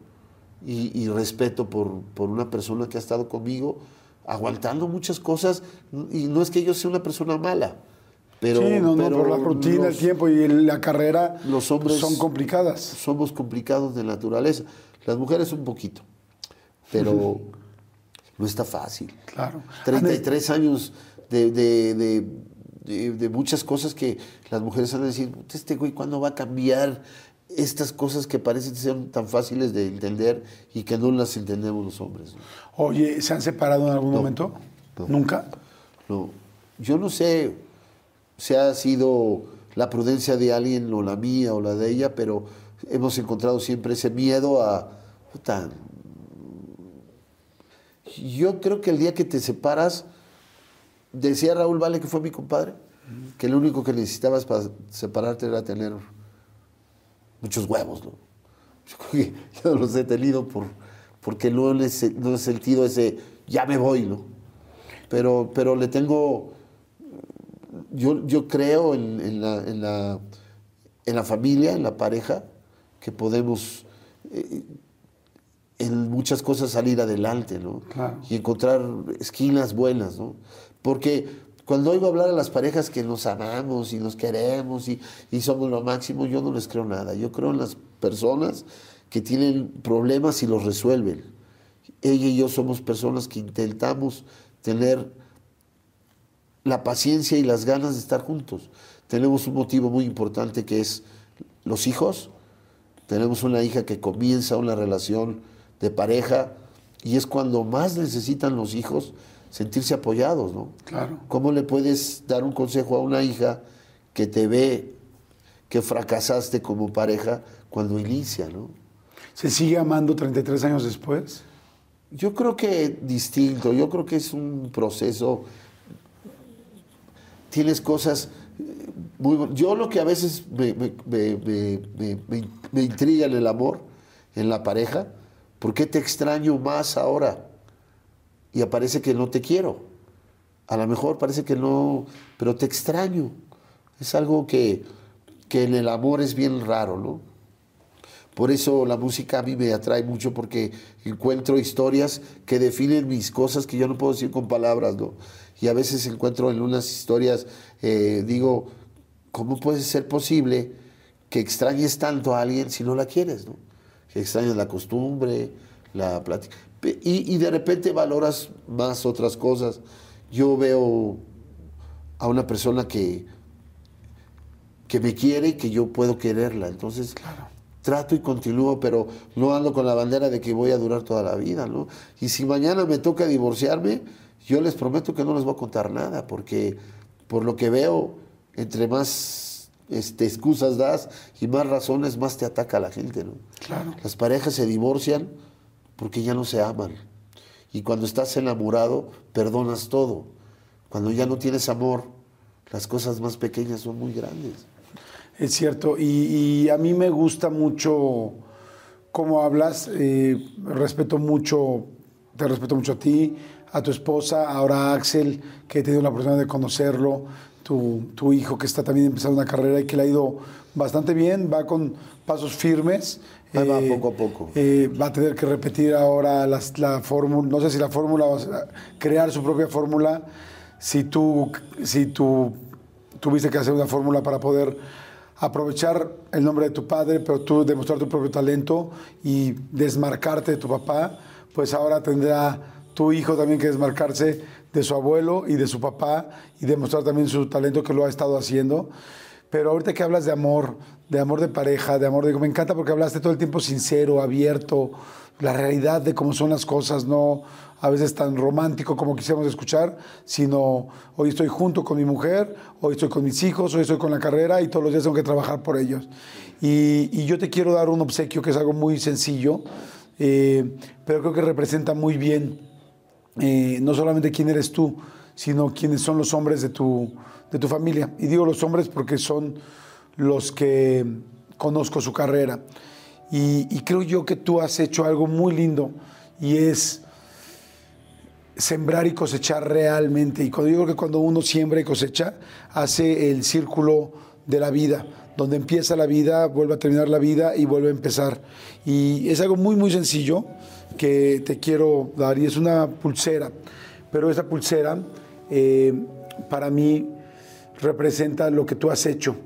[SPEAKER 3] y, y respeto por, por una persona que ha estado conmigo aguantando muchas cosas y no es que yo sea una persona mala. Pero,
[SPEAKER 2] sí, no, no, por la rutina, el tiempo y la carrera
[SPEAKER 3] los hombres
[SPEAKER 2] son complicadas.
[SPEAKER 3] somos complicados de naturaleza. Las mujeres un poquito, pero no está fácil.
[SPEAKER 2] Claro.
[SPEAKER 3] 33 años de, de- de- de- de muchas cosas que las mujeres van a decir, "Puta, este güey, ¿cuándo va a cambiar estas cosas que parecen ser tan fáciles de entender y que no las entendemos los hombres? ¿no?
[SPEAKER 2] Oye, ¿se han separado en algún
[SPEAKER 3] No,
[SPEAKER 2] momento?
[SPEAKER 3] no.
[SPEAKER 2] ¿Nunca?
[SPEAKER 3] No, yo no sé si ha sido la prudencia de alguien o la mía o la de ella, pero hemos encontrado siempre ese miedo a... puta, yo creo que el día que te separas, decía Raúl Vale, que fue mi compadre, que lo único que necesitabas para separarte era tener muchos huevos, ¿no? Yo yo los he tenido por, porque no he, se- no he sentido ese, ya me voy, ¿no? Pero, pero le tengo, yo, yo creo en, en la, en, la, en la familia, en la pareja, que podemos eh, en muchas cosas salir adelante, ¿no?
[SPEAKER 2] Claro.
[SPEAKER 3] Y encontrar esquinas buenas, ¿no? Porque cuando oigo hablar a las parejas que nos amamos y nos queremos y, y somos lo máximo, yo no les creo nada. Yo creo en las personas que tienen problemas y los resuelven. Ella y yo somos personas que intentamos tener la paciencia y las ganas de estar juntos. Tenemos un motivo muy importante que es los hijos. Tenemos una hija que comienza una relación de pareja y es cuando más necesitan los hijos sentirse apoyados, ¿no?
[SPEAKER 2] Claro.
[SPEAKER 3] ¿Cómo le puedes dar un consejo a una hija que te ve que fracasaste como pareja cuando inicia, ¿no?
[SPEAKER 2] ¿Se sigue amando 33 años después?
[SPEAKER 3] Yo creo que distinto, yo creo que es un proceso. Tienes cosas eh, muy. Yo lo que a veces me- me intriga en el amor, en la pareja, ¿por qué te extraño más ahora? Y aparece que no te quiero. A lo mejor parece que no, pero te extraño. Es algo que, que en el amor es bien raro, ¿no? Por eso la música a mí me atrae mucho porque encuentro historias que definen mis cosas que yo no puedo decir con palabras, ¿no? Y a veces encuentro en unas historias, eh, digo, ¿cómo puede ser posible que extrañes tanto a alguien si no la quieres, ¿no? Que extrañas la costumbre, la plática. Y de repente valoras más otras cosas. Yo veo a una persona que, que me quiere y que yo puedo quererla. Entonces, trato y continúo, pero no ando con la bandera de que voy a durar toda la vida, ¿no? Y si mañana me toca divorciarme, yo les prometo que no les voy a contar nada, porque por lo que veo, entre más este, excusas das y más razones, más te ataca la gente, ¿no?
[SPEAKER 2] Claro.
[SPEAKER 3] Las parejas se divorcian porque ya no se aman. Y cuando estás enamorado, perdonas todo. Cuando ya no tienes amor, las cosas más pequeñas son muy grandes.
[SPEAKER 2] Es cierto, y, a mí me gusta mucho cómo hablas, eh, respeto mucho, te respeto mucho a ti, a tu esposa, ahora a Axel, que he tenido la oportunidad de conocerlo, tu hijo que está también empezando una carrera y que le ha ido bastante bien, va con pasos firmes.
[SPEAKER 3] Ahí va, poco a poco.
[SPEAKER 2] eh, va a tener que repetir ahora las- la fórmula, no sé si la fórmula, va a crear su propia fórmula, si tú, si tú tuviste que hacer una fórmula para poder aprovechar el nombre de tu padre, pero tú demostrar tu propio talento y desmarcarte de tu papá, pues ahora tendrá tu hijo también que desmarcarse de su abuelo y de su papá y demostrar también su talento que lo ha estado haciendo. Pero ahorita que hablas de amor, de amor de pareja, de amor de... Me encanta porque hablaste todo el tiempo sincero, abierto, la realidad de cómo son las cosas, no a veces tan romántico como quisiéramos escuchar, sino hoy estoy junto con mi mujer, hoy estoy con mis hijos, hoy estoy con la carrera y todos los días tengo que trabajar por ellos. Y, yo te quiero dar un obsequio que es algo muy sencillo, eh, pero creo que representa muy bien eh, no solamente quién eres tú, sino quiénes son los hombres de tu, de tu familia. Y digo los hombres porque son los que conozco su carrera. Y, creo yo que tú has hecho algo muy lindo y es sembrar y cosechar realmente. Y cuando yo creo que cuando uno siembra y cosecha, hace el círculo de la vida. Donde empieza la vida, vuelve a terminar la vida y vuelve a empezar. Y es algo muy, muy sencillo que te quiero dar. Y es una pulsera. Pero esa pulsera, eh, para mí, representa lo que tú has hecho.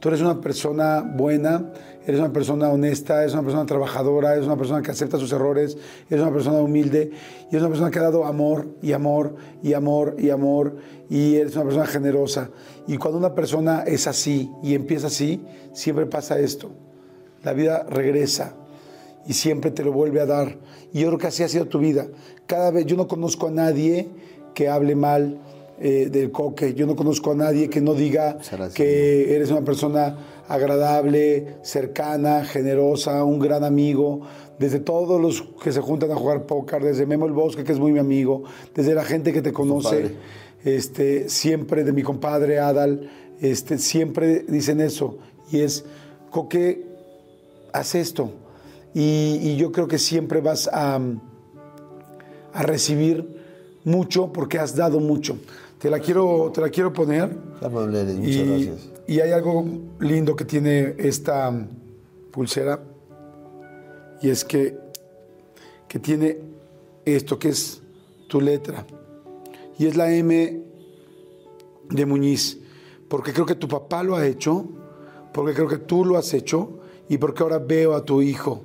[SPEAKER 2] Tú eres una persona buena, eres una persona honesta, eres una persona trabajadora, eres una persona que acepta sus errores, eres una persona humilde y eres una persona que ha dado amor y amor y amor y amor y eres una persona generosa. Y cuando una persona es así y empieza así, siempre pasa esto. La vida regresa y siempre te lo vuelve a dar. Y yo creo que así ha sido tu vida. Cada vez yo no conozco a nadie que hable mal eh, del coque. Yo no conozco a nadie que no diga que eres una persona agradable, cercana, generosa, un gran amigo. Desde todos los que se juntan a jugar póker, desde Memo el Bosque, que es muy mi amigo, desde la gente que te conoce, este, siempre de mi compadre Adal, este, siempre dicen eso. Y es, Coque, haz esto. Y, y yo creo que siempre vas a, a recibir mucho porque has dado mucho. Te la quiero, te la quiero poner.
[SPEAKER 3] Amable, muchas
[SPEAKER 2] y,
[SPEAKER 3] gracias.
[SPEAKER 2] y hay algo lindo que tiene esta pulsera y es que, que tiene esto que es tu letra y es la M de Muñiz porque creo que tu papá lo ha hecho porque creo que tú lo has hecho y porque ahora veo a tu hijo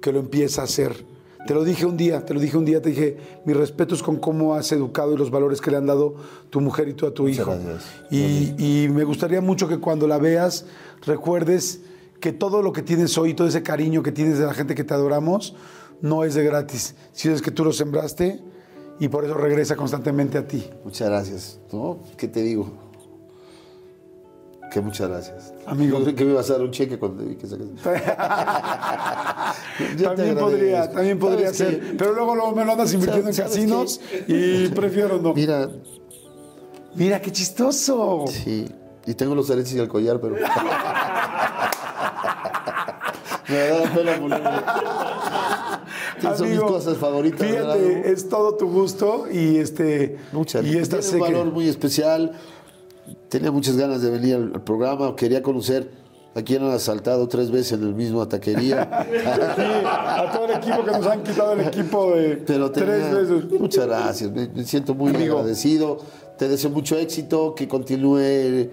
[SPEAKER 2] que lo empieza a hacer te lo dije un día, te lo dije un día, te dije, mis respetos con cómo has educado y los valores que le han dado tu mujer y tú a tu
[SPEAKER 3] Muchas
[SPEAKER 2] hijo.
[SPEAKER 3] gracias.
[SPEAKER 2] Y, y me gustaría mucho que cuando la veas recuerdes que todo lo que tienes hoy, todo ese cariño que tienes de la gente que te adoramos, no es de gratis. Si es que tú lo sembraste y por eso regresa constantemente a ti.
[SPEAKER 3] Muchas gracias. ¿No? ¿Qué te digo? Que muchas gracias.
[SPEAKER 2] Amigo.
[SPEAKER 3] Yo que me ibas a dar un cheque cuando vi que te
[SPEAKER 2] también podría, también podría
[SPEAKER 3] ¿Sabes
[SPEAKER 2] ser. Pero luego, luego me lo andas invirtiendo en
[SPEAKER 3] ¿Sabes
[SPEAKER 2] casinos
[SPEAKER 3] qué?
[SPEAKER 2] y prefiero no.
[SPEAKER 3] Mira,
[SPEAKER 2] Mira, qué chistoso.
[SPEAKER 3] sí. Y tengo los aretes y el collar, pero. me da pena ponerme. Son mis cosas favoritas. ¿verdad?
[SPEAKER 2] Fíjate, es todo tu gusto y este
[SPEAKER 3] Muchas.
[SPEAKER 2] y esta
[SPEAKER 3] Tiene un valor muy especial. Tenía muchas ganas de venir al, al programa. Quería conocer a quien han asaltado tres veces en el mismo taquería.
[SPEAKER 2] Sí, a todo el equipo que nos han quitado el equipo de
[SPEAKER 3] Pero
[SPEAKER 2] tres veces.
[SPEAKER 3] Muchas gracias. Me, me siento muy
[SPEAKER 2] Amigo.
[SPEAKER 3] agradecido. Te deseo mucho éxito. Que continúe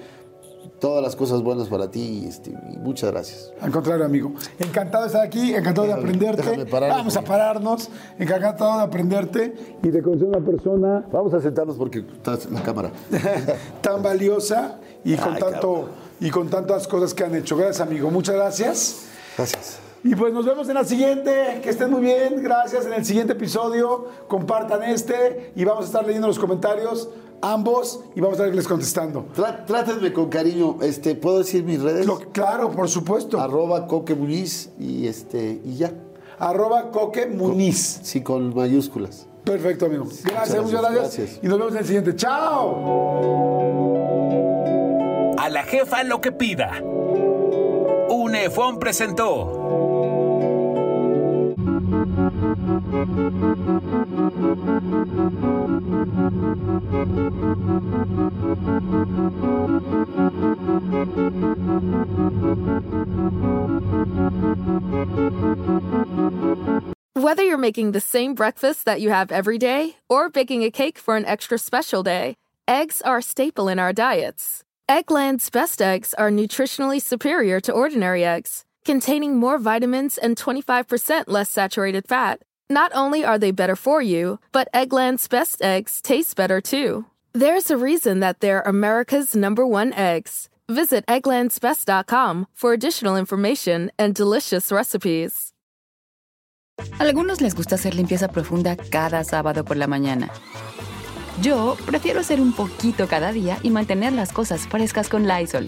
[SPEAKER 3] todas las cosas buenas para ti. Este, y muchas gracias.
[SPEAKER 2] Al contrario, amigo. Encantado de estar aquí, encantado de
[SPEAKER 3] Déjame-
[SPEAKER 2] aprenderte.
[SPEAKER 3] déjame pararme,
[SPEAKER 2] Vamos a pararnos. Encantado de aprenderte y de conocer una persona
[SPEAKER 3] Vamos a sentarnos porque está la cámara.
[SPEAKER 2] tan valiosa y con
[SPEAKER 3] Ay,
[SPEAKER 2] tanto y con tantas cosas que han hecho. Gracias, amigo. Muchas gracias.
[SPEAKER 3] Gracias.
[SPEAKER 2] Y pues nos vemos en la siguiente. Que estén muy bien. Gracias. En el siguiente episodio. Compartan este y vamos a estar leyendo los comentarios ambos y vamos a estarles contestando.
[SPEAKER 3] Trá- Trátenme con cariño. Este, ¿Puedo decir mis redes?
[SPEAKER 2] Lo- claro, por supuesto.
[SPEAKER 3] Arroba Coque Muniz y, este, y ya.
[SPEAKER 2] Arroba Coque Muniz.
[SPEAKER 3] Sí, con mayúsculas.
[SPEAKER 2] Perfecto, amigo. Gracias,
[SPEAKER 3] gracias,
[SPEAKER 2] muchas gracias.
[SPEAKER 3] gracias.
[SPEAKER 2] Y nos vemos en el siguiente. ¡Chao!
[SPEAKER 1] A la jefa lo que pida. UNEFON presentó.
[SPEAKER 4] Whether you're making the same breakfast that you have every day or baking a cake for an extra special day, eggs are a staple in our diets. Eggland's best eggs are nutritionally superior to ordinary eggs, containing more vitamins and 25% less saturated fat. Not only are they better for you, but Eggland's best eggs taste better too. There's a reason that they're America's number one eggs. Visit egglandsbest.com for additional information and delicious recipes.
[SPEAKER 5] Algunos les gusta hacer limpieza profunda cada sábado por la mañana. Yo prefiero hacer un poquito cada día y mantener las cosas frescas con Lysol.